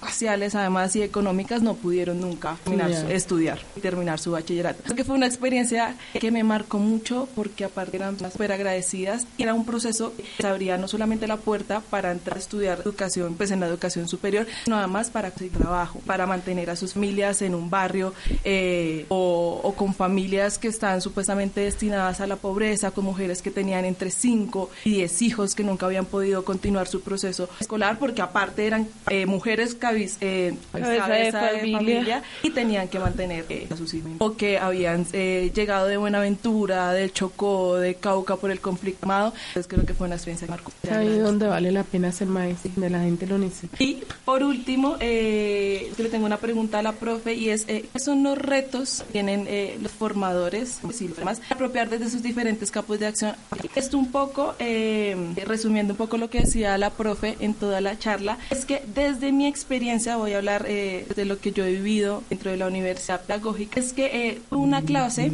raciales además y económicas no pudieron nunca terminar estudiar y terminar su bachillerato. Que fue una experiencia que me marcó mucho porque aparte eran súper agradecidas y era un proceso que abría no solamente la puerta para entrar a estudiar educación pues en la educación superior, nada más para conseguir trabajo, para mantener a sus familias en un barrio eh, o, con familias que están supuestamente destinadas a la pobreza, con mujeres que tenían entre 5 y 10 hijos que nunca habían podido continuar su proceso escolar porque aparte eran eh, mujeres cabeza, eh, de, familia. y tenían que mantener a sus hijos o que habían llegado de Buenaventura, del Chocó, de Cauca por el conflicto armado. Entonces creo que fue una experiencia que Ahí donde vale la pena ser maestro, la gente lo y por último, eh, le tengo una pregunta a la profe y es, eh, ¿qué son los retos que tienen eh, los formadores, y demás, apropiar desde sus diferentes campos de acción? Esto un poco, eh, resumiendo un poco lo que decía la profe en toda la charla, es que desde mi experiencia, voy a hablar de lo que yo he vivido dentro de la universidad pedagógica, es que una clase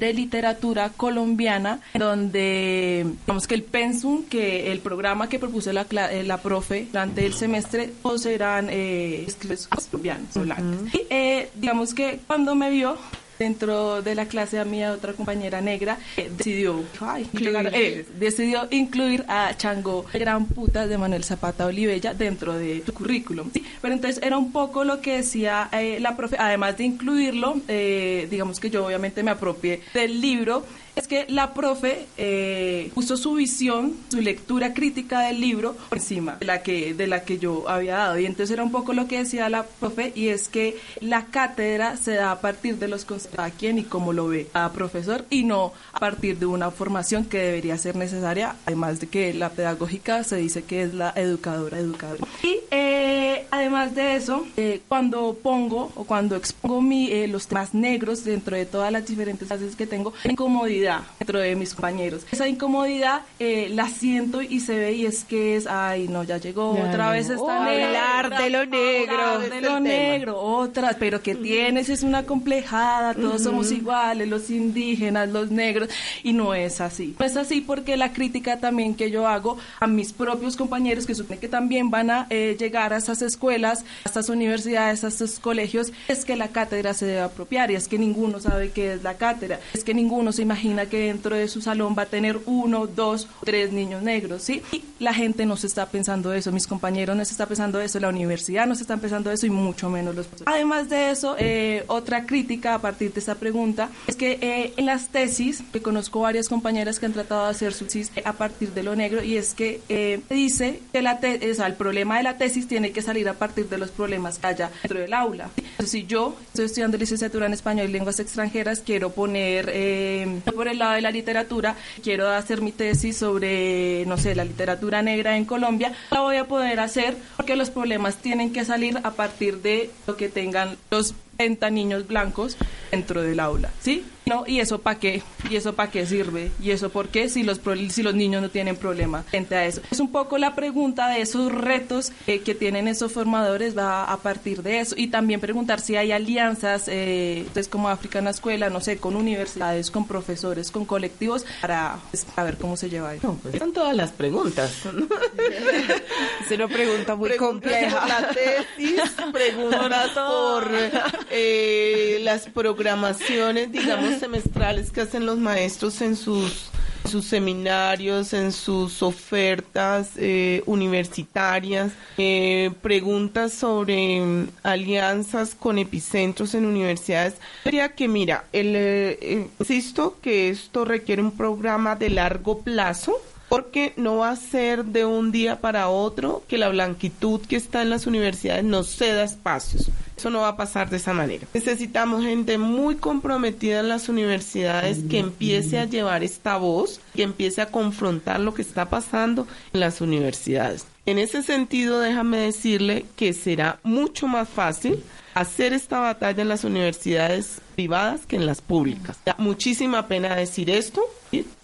de literatura colombiana, donde digamos que el pensum, que el programa que propuso la, eh, la profe durante el semestre, todos eran eh, escritos colombianos, Y eh, digamos que cuando me vio, dentro de la clase a mí otra compañera negra eh, decidió incluir, eh, decidió incluir a Chango gran puta de Manuel Zapata Olivella dentro de tu currículum pero entonces era un poco lo que decía eh, la profe además de incluirlo digamos que yo obviamente me apropié del libro es que la profe eh, puso su visión, su lectura crítica del libro por encima de la que de la que yo había dado. Y entonces era un poco lo que decía la profe y es que la cátedra se da a partir de los conceptos a quién y cómo lo ve a profesor y no a partir de una formación que debería ser necesaria además de que la pedagógica se dice que es la educadora educadora. Y eh, además de eso eh, cuando pongo o cuando expongo mi, los temas negros dentro de todas las diferentes clases que tengo incomodidad dentro de mis compañeros. Esa incomodidad eh, la siento y se ve y es que es, ay, no, ya llegó, otra vez está hablar de lo negro. de lo negro, otra, pero que tienes es una complejada, todos somos iguales, los indígenas, los negros, y no es así. No es así porque la crítica también que yo hago a mis propios compañeros que suponen que también van a eh, llegar a esas escuelas, a estas universidades, a estos colegios, es que la cátedra se debe apropiar y es que ninguno sabe qué es la cátedra, es que ninguno se imagina que dentro de su salón va a tener uno, dos, tres niños negros, ¿sí? Y la gente no se está pensando eso, mis compañeros no se está pensando eso, la universidad no se está pensando eso y mucho menos los profesores. Además de eso, eh, otra crítica a partir de esta pregunta es que eh, en las tesis, que conozco varias compañeras que han tratado de hacer su tesis a partir de lo negro y es que eh, dice que la o sea, el problema de la tesis tiene que salir a partir de los problemas que haya dentro del aula. Entonces, si yo estoy estudiando licenciatura en español y lenguas extranjeras, quiero poner eh, por el lado de la literatura, quiero hacer mi tesis sobre, no sé, la literatura negra en Colombia, la voy a poder hacer porque los problemas tienen que salir a partir de lo que tengan los 30 niños blancos dentro del aula, ¿sí? ¿No? ¿Y eso para qué? ¿Y eso para qué sirve? ¿Y eso por qué si los, pro- si los niños no tienen problema frente a eso? Es un poco la pregunta de esos retos eh, que tienen esos formadores va a partir de eso. Y también preguntar si hay alianzas, eh, entonces como Africana Escuela, no sé, con universidades, con profesores, con colectivos, para pues, a ver cómo se lleva eso. Son todas las preguntas. Es una pregunta muy Preguntas compleja. por la tesis, preguntas por eh, las programaciones, digamos, semestrales que hacen los maestros en sus sus seminarios, en sus ofertas eh, universitarias, eh, preguntas sobre mm, alianzas con epicentros en universidades. Diría que, mira, el, eh, insisto que esto requiere un programa de largo plazo porque no va a ser de un día para otro que la blanquitud que está en las universidades nos ceda espacios. Eso no va a pasar de esa manera. Necesitamos gente muy comprometida en las universidades que empiece a llevar esta voz, que empiece a confrontar lo que está pasando en las universidades. En ese sentido, déjame decirle que será mucho más fácil hacer esta batalla en las universidades privadas que en las públicas. Da muchísima pena decir esto.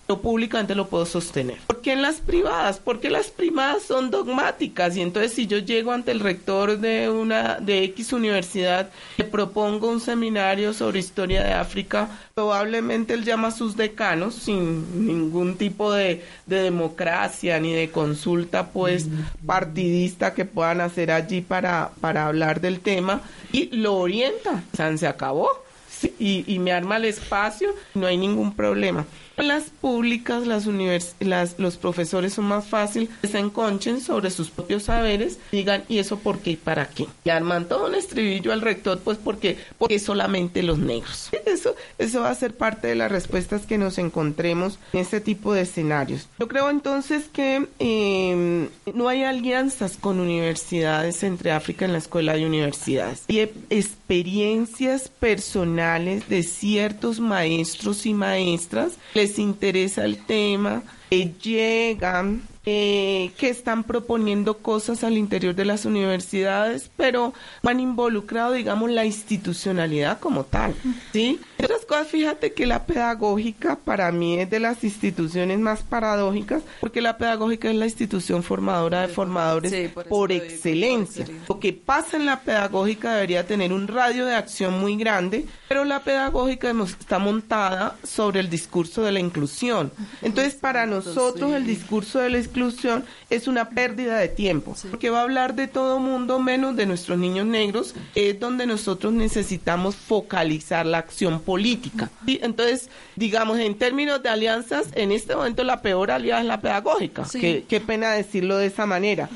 Públicamente lo puedo sostener. ¿Por qué en las privadas? Porque las privadas son dogmáticas y entonces si yo llego ante el rector de una de X universidad le propongo un seminario sobre historia de África, probablemente él llama a sus decanos sin ningún tipo de, de democracia ni de consulta pues partidista que puedan hacer allí para, para hablar del tema y lo orienta. O sea, se acabó. Sí, y, y me arma el espacio, no hay ningún problema. Las públicas, las univers las, los profesores son más fácil que se enconchen sobre sus propios saberes, digan, ¿y eso por qué y para qué? Y arman todo un estribillo al rector, pues porque, porque solamente los negros. Eso, eso va a ser parte de las respuestas que nos encontremos en este tipo de escenarios. Yo creo entonces que eh, no hay alianzas con universidades entre África en la escuela de universidades. Hay experiencias personales de ciertos maestros y maestras les interesa el tema, eh, llegan, eh, que están proponiendo cosas al interior de las universidades, pero han involucrado, digamos, la institucionalidad como tal, ¿sí? Otras cosas, fíjate que la pedagógica para mí es de las instituciones más paradójicas, porque la pedagógica es la institución formadora de formadores Sí, por digo, excelencia. por. Lo que pasa en la pedagógica debería tener un radio de acción muy grande, pero la pedagógica está montada sobre el discurso de la inclusión. Entonces, para nosotros el discurso de la inclusión es una pérdida de tiempo, porque va a hablar de todo mundo menos de nuestros niños negros, es donde nosotros necesitamos focalizar la acción política. ¿sí? Entonces, digamos, en términos de alianzas, en este momento la peor alianza es la pedagógica. Sí. Qué, qué pena decirlo de esa manera.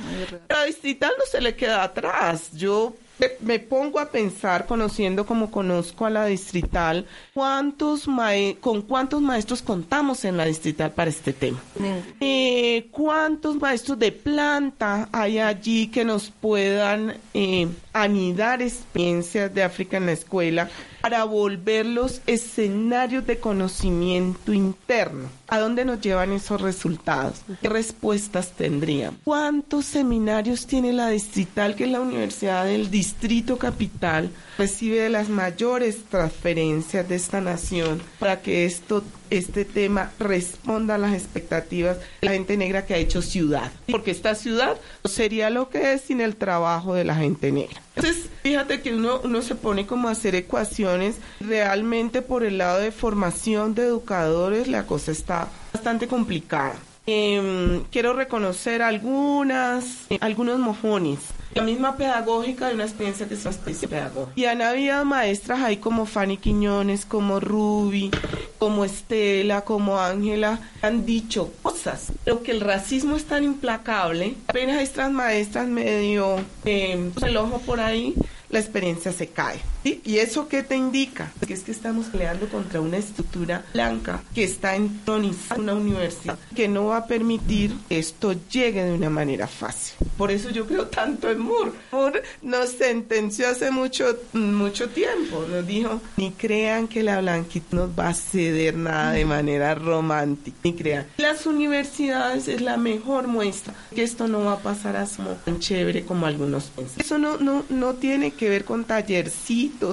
Pero a Distrital no se le queda atrás. Yo me- pongo a pensar, conociendo como conozco a la Distrital, cuántos con cuántos maestros contamos en la Distrital para este tema. Eh, ¿Cuántos maestros de planta hay allí que nos puedan eh, anidar experiencias de África en la escuela para volverlos escenarios de conocimiento interno? ¿A dónde nos llevan esos resultados? ¿Qué respuestas tendrían? ¿Cuántos seminarios tiene la Distrital, que es la Universidad del Distrito Capital? Recibe de las mayores transferencias de esta nación para que esto este tema responda a las expectativas de la gente negra que ha hecho ciudad. Porque esta ciudad sería lo que es sin el trabajo de la gente negra. Entonces, fíjate que uno, uno se pone como a hacer ecuaciones. Realmente por el lado de formación de educadores la cosa está bastante complicada. Em, quiero reconocer algunas, eh, algunos mojones la misma pedagógica de una experiencia que es una pedagógica. Y han habido maestras ahí como Fanny Quiñones, como Ruby, como Estela, como Ángela, han dicho cosas. Pero que el racismo es tan implacable, apenas estas maestras medio eh, el ojo por ahí, la experiencia se cae. ¿Sí? ¿Y eso qué te indica? Que es que estamos peleando contra una estructura blanca que está entronizada en una universidad que no va a permitir que esto llegue de una manera fácil. Por eso yo creo tanto en Moore. Moore nos sentenció hace mucho, mucho tiempo. Nos dijo, ni crean que la blanquita nos va a ceder nada de manera romántica. Ni crean. Las universidades es la mejor muestra que esto no va a pasar así tan chévere como algunos piensan. Eso no, no, no tiene que ver con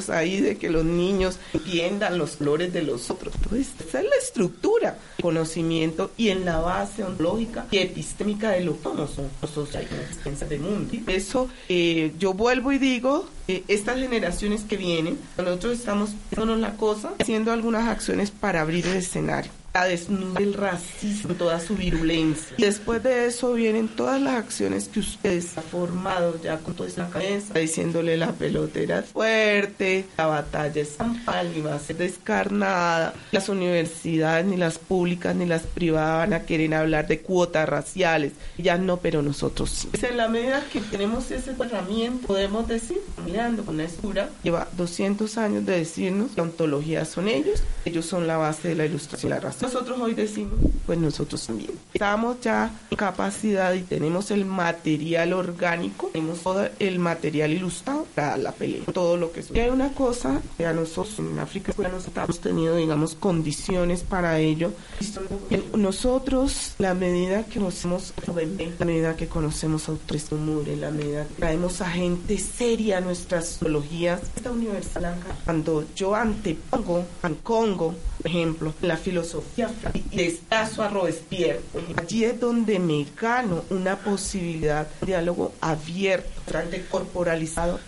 ahí de que los niños entiendan los colores de los otros. Pues esa es la estructura, conocimiento y en la base ontológica y epistémica de lo que somos nosotros del mundo. Y eso eh, yo vuelvo y digo, eh, estas generaciones que vienen, nosotros estamos haciendo la cosa, haciendo algunas acciones para abrir el escenario desnuda el racismo, toda su virulencia. Después de eso vienen todas las acciones que ustedes han formado ya con toda esa cabeza, diciéndole la pelotera fuerte, la batalla es va ser descarnada. Las universidades, ni las públicas ni las privadas van a querer hablar de cuotas raciales. Ya no, pero nosotros sí. Es en la medida que tenemos ese herramienta, podemos decir, mirando con la escura, lleva 200 años de decirnos la ontología son ellos, ellos son la base de la ilustración la raza nosotros hoy decimos, pues nosotros también. Estamos ya en capacidad y tenemos el material orgánico, tenemos todo el material ilustrado para la pelea, todo lo que es. Y hay una cosa que a nosotros en África pues, nosotros hemos tenido, digamos, condiciones para ello. Nosotros, la medida que conocemos, la medida que conocemos autores en la medida que traemos a gente seria a nuestras zoologías, esta universidad cuando yo antepongo a Congo, por ejemplo, la filosofía y desplazo a Robespierre, allí es donde me gano una posibilidad de diálogo abierto, corporalizado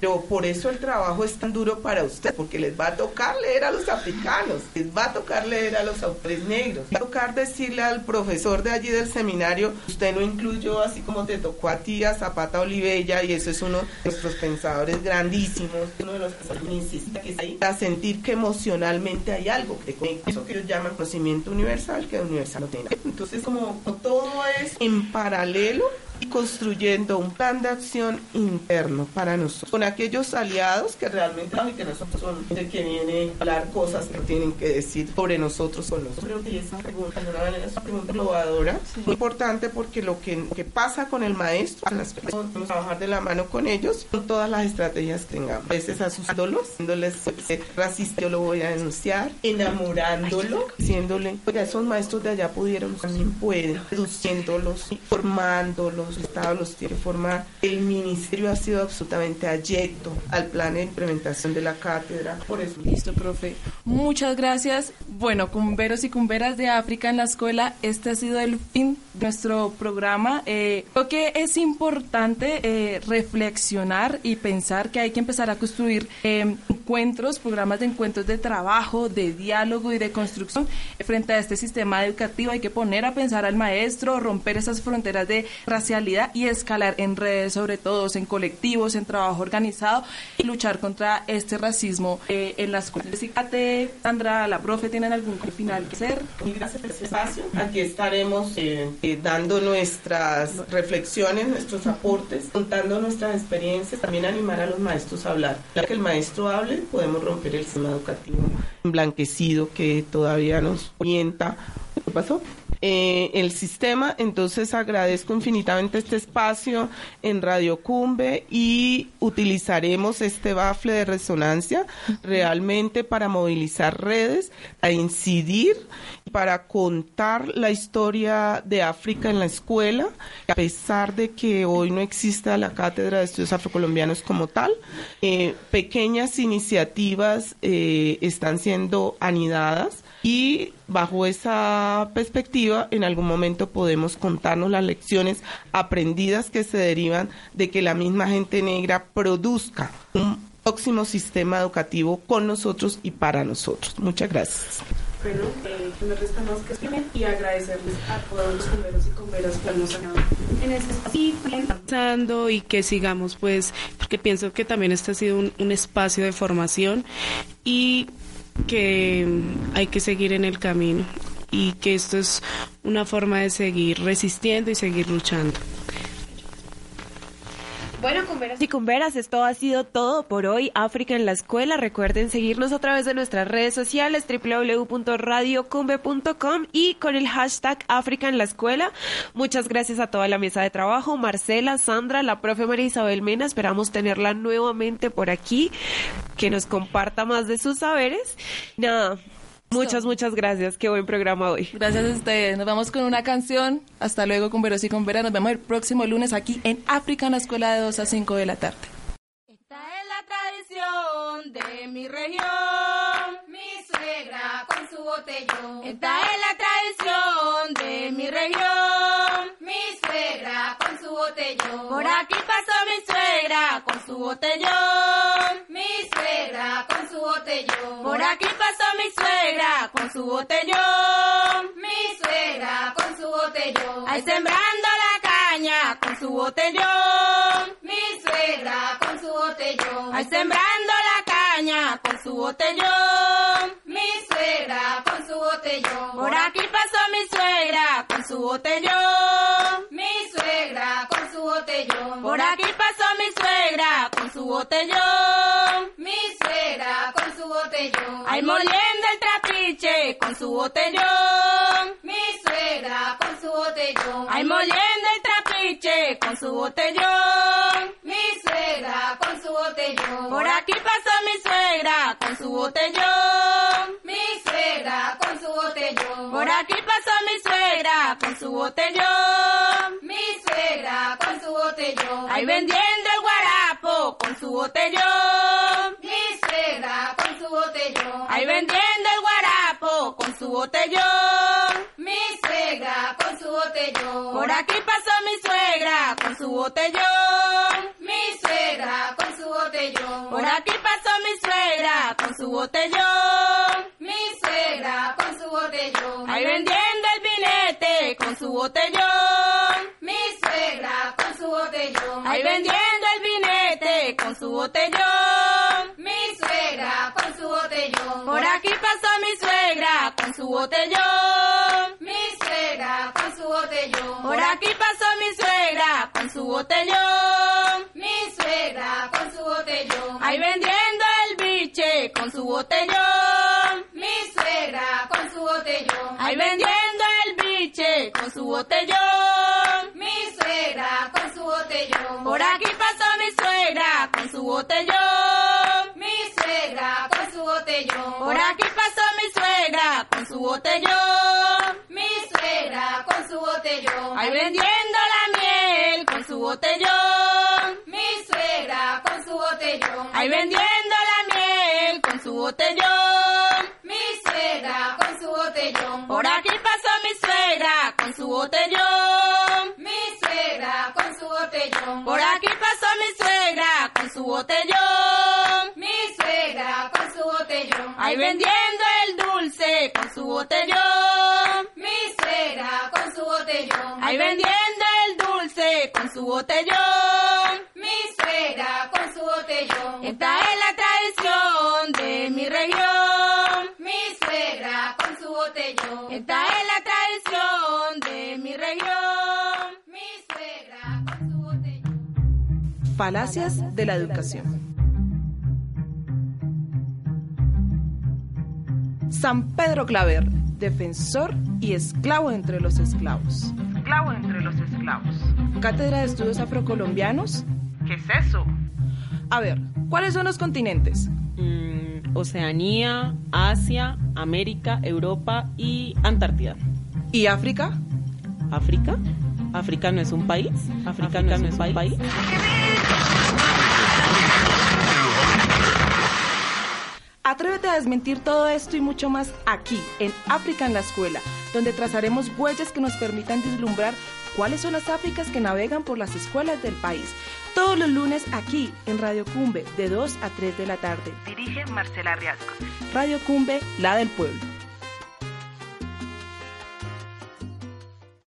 Pero por eso el trabajo es tan duro para usted, porque les va a tocar leer a los africanos, les va a tocar leer a los autores negros, va a tocar decirle al profesor de allí del seminario, usted no incluyó así como te tocó a ti, a Zapata Olivella, y eso es uno de nuestros pensadores grandísimos, uno de los que que ahí, a sentir que emocionalmente hay algo que eso que ellos llaman conocimiento universal, que universal no tiene. Entonces, como todo es en paralelo, y construyendo un plan de acción interno para nosotros, con aquellos aliados que realmente que nosotros son el que viene a hablar cosas que tienen que decir sobre nosotros o nosotros. Creo que esa pregunta, es una pregunta innovadora, muy importante porque lo que, que pasa con el maestro, las personas, vamos a trabajar de la mano con ellos, con todas las estrategias que tengamos. A veces asustándolos, diciéndoles racista, yo lo voy a denunciar, enamorándolo, diciéndole, oiga, esos maestros de allá pudieron, también pueden, reduciéndolos, formándolos, los estados los que formar. El ministerio ha sido absolutamente ayecto al plan de implementación de la cátedra. Por eso. Listo, profe. Muchas gracias. Bueno, cumberos y cumberas de África en la escuela, este ha sido el fin de nuestro programa. Eh, creo que es importante eh, reflexionar y pensar que hay que empezar a construir eh, encuentros, programas de encuentros de trabajo, de diálogo y de construcción frente a este sistema educativo. Hay que poner a pensar al maestro, romper esas fronteras de racial y escalar en redes, sobre todo en colectivos, en trabajo organizado y luchar contra este racismo eh, en las escuelas. Sandra, la profe, ¿tienen algún final que hacer? Gracias por este espacio. Aquí estaremos eh, eh, dando nuestras reflexiones, nuestros aportes, contando nuestras experiencias, también animar a los maestros a hablar. Ya que el maestro hable, podemos romper el sistema educativo emblanquecido que todavía nos orienta. ¿Qué pasó? Eh, el sistema. Entonces agradezco infinitamente este espacio en Radio Cumbe y utilizaremos este bafle de resonancia realmente para movilizar redes, a incidir, para contar la historia de África en la escuela, a pesar de que hoy no exista la Cátedra de Estudios Afrocolombianos como tal, eh, pequeñas iniciativas eh, están siendo anidadas y bajo esa perspectiva en algún momento podemos contarnos las lecciones aprendidas que se derivan de que la misma gente negra produzca un próximo sistema educativo con nosotros y para nosotros. Muchas gracias. Bueno, eh, no me resta más que escribir y agradecerles a todos los bomberos y bomberas que nos han en este espacio y que sigamos pues, porque pienso que también este ha sido un, un espacio de formación y que hay que seguir en el camino y que esto es una forma de seguir resistiendo y seguir luchando. Bueno, cumberas y cumberas, esto ha sido todo por hoy. África en la escuela. Recuerden seguirnos a través de nuestras redes sociales www.radiocumbe.com y con el hashtag África en la escuela. Muchas gracias a toda la mesa de trabajo, Marcela, Sandra, la profe María Isabel Mena. Esperamos tenerla nuevamente por aquí, que nos comparta más de sus saberes. Nada. Muchas, muchas gracias. Qué buen programa hoy. Gracias a ustedes. Nos vamos con una canción. Hasta luego con Veros y con Vera. Nos vemos el próximo lunes aquí en África en la escuela de 2 a 5 de la tarde. Esta es la tradición de mi región. Mi suegra con su botellón. Esta es la tradición de mi región. Mi suegra con su botellón. Por aquí pasó mi suegra con su botellón. Suegra con su botellón. Por aquí pasó mi suegra con su botellón. Mi suegra con su botellón. Ahí sembrando la caña con su botellón. Mi suegra con su botellón. Ahí sembrando la caña con su botellón. Mi suegra con su botellón. Por aquí pasó mi suegra con su botellón. Mi suegra con su botellón. Por aquí pasó mi suegra con su botellón. Mi suegra con su botellón. Ahí moliendo el trapiche con su botellón. Mi suegra con su botellón. Ahí moliendo el trapiche con su botellón. Mi suegra con su botellón. Por aquí pasó mi suegra con su botellón. Mi suegra con su botellón. Por aquí pasó mi suegra con su botellón. Mi suegra con su botellón. Ahí vendiendo el guarapo con su botellón. Mi suegra con su botellón. Ahí vendiendo el guarapo con su botellón. Mi suegra con su botellón. Por aquí pasó mi suegra con su botellón. Mi suegra con su botellón. Por aquí pasó mi suegra con su botellón. Falacias de la educación. San Pedro Claver, defensor y esclavo entre los esclavos. Esclavo entre los esclavos. Cátedra de Estudios Afrocolombianos. ¿Qué es eso? A ver, ¿cuáles son los continentes? Mm, Oceanía, Asia, América, Europa y Antártida. ¿Y África? ¿África? ¿África no es un país? ¿África, no es un país? Atrévete a desmentir todo esto y mucho más aquí, en África en la Escuela, donde trazaremos huellas que nos permitan vislumbrar cuáles son las Áfricas que navegan por las escuelas del país. Todos los lunes aquí, en Radio Cumbe, de 2 a 3 de la tarde. Dirige Marcela Riascos. Radio Cumbe, la del pueblo.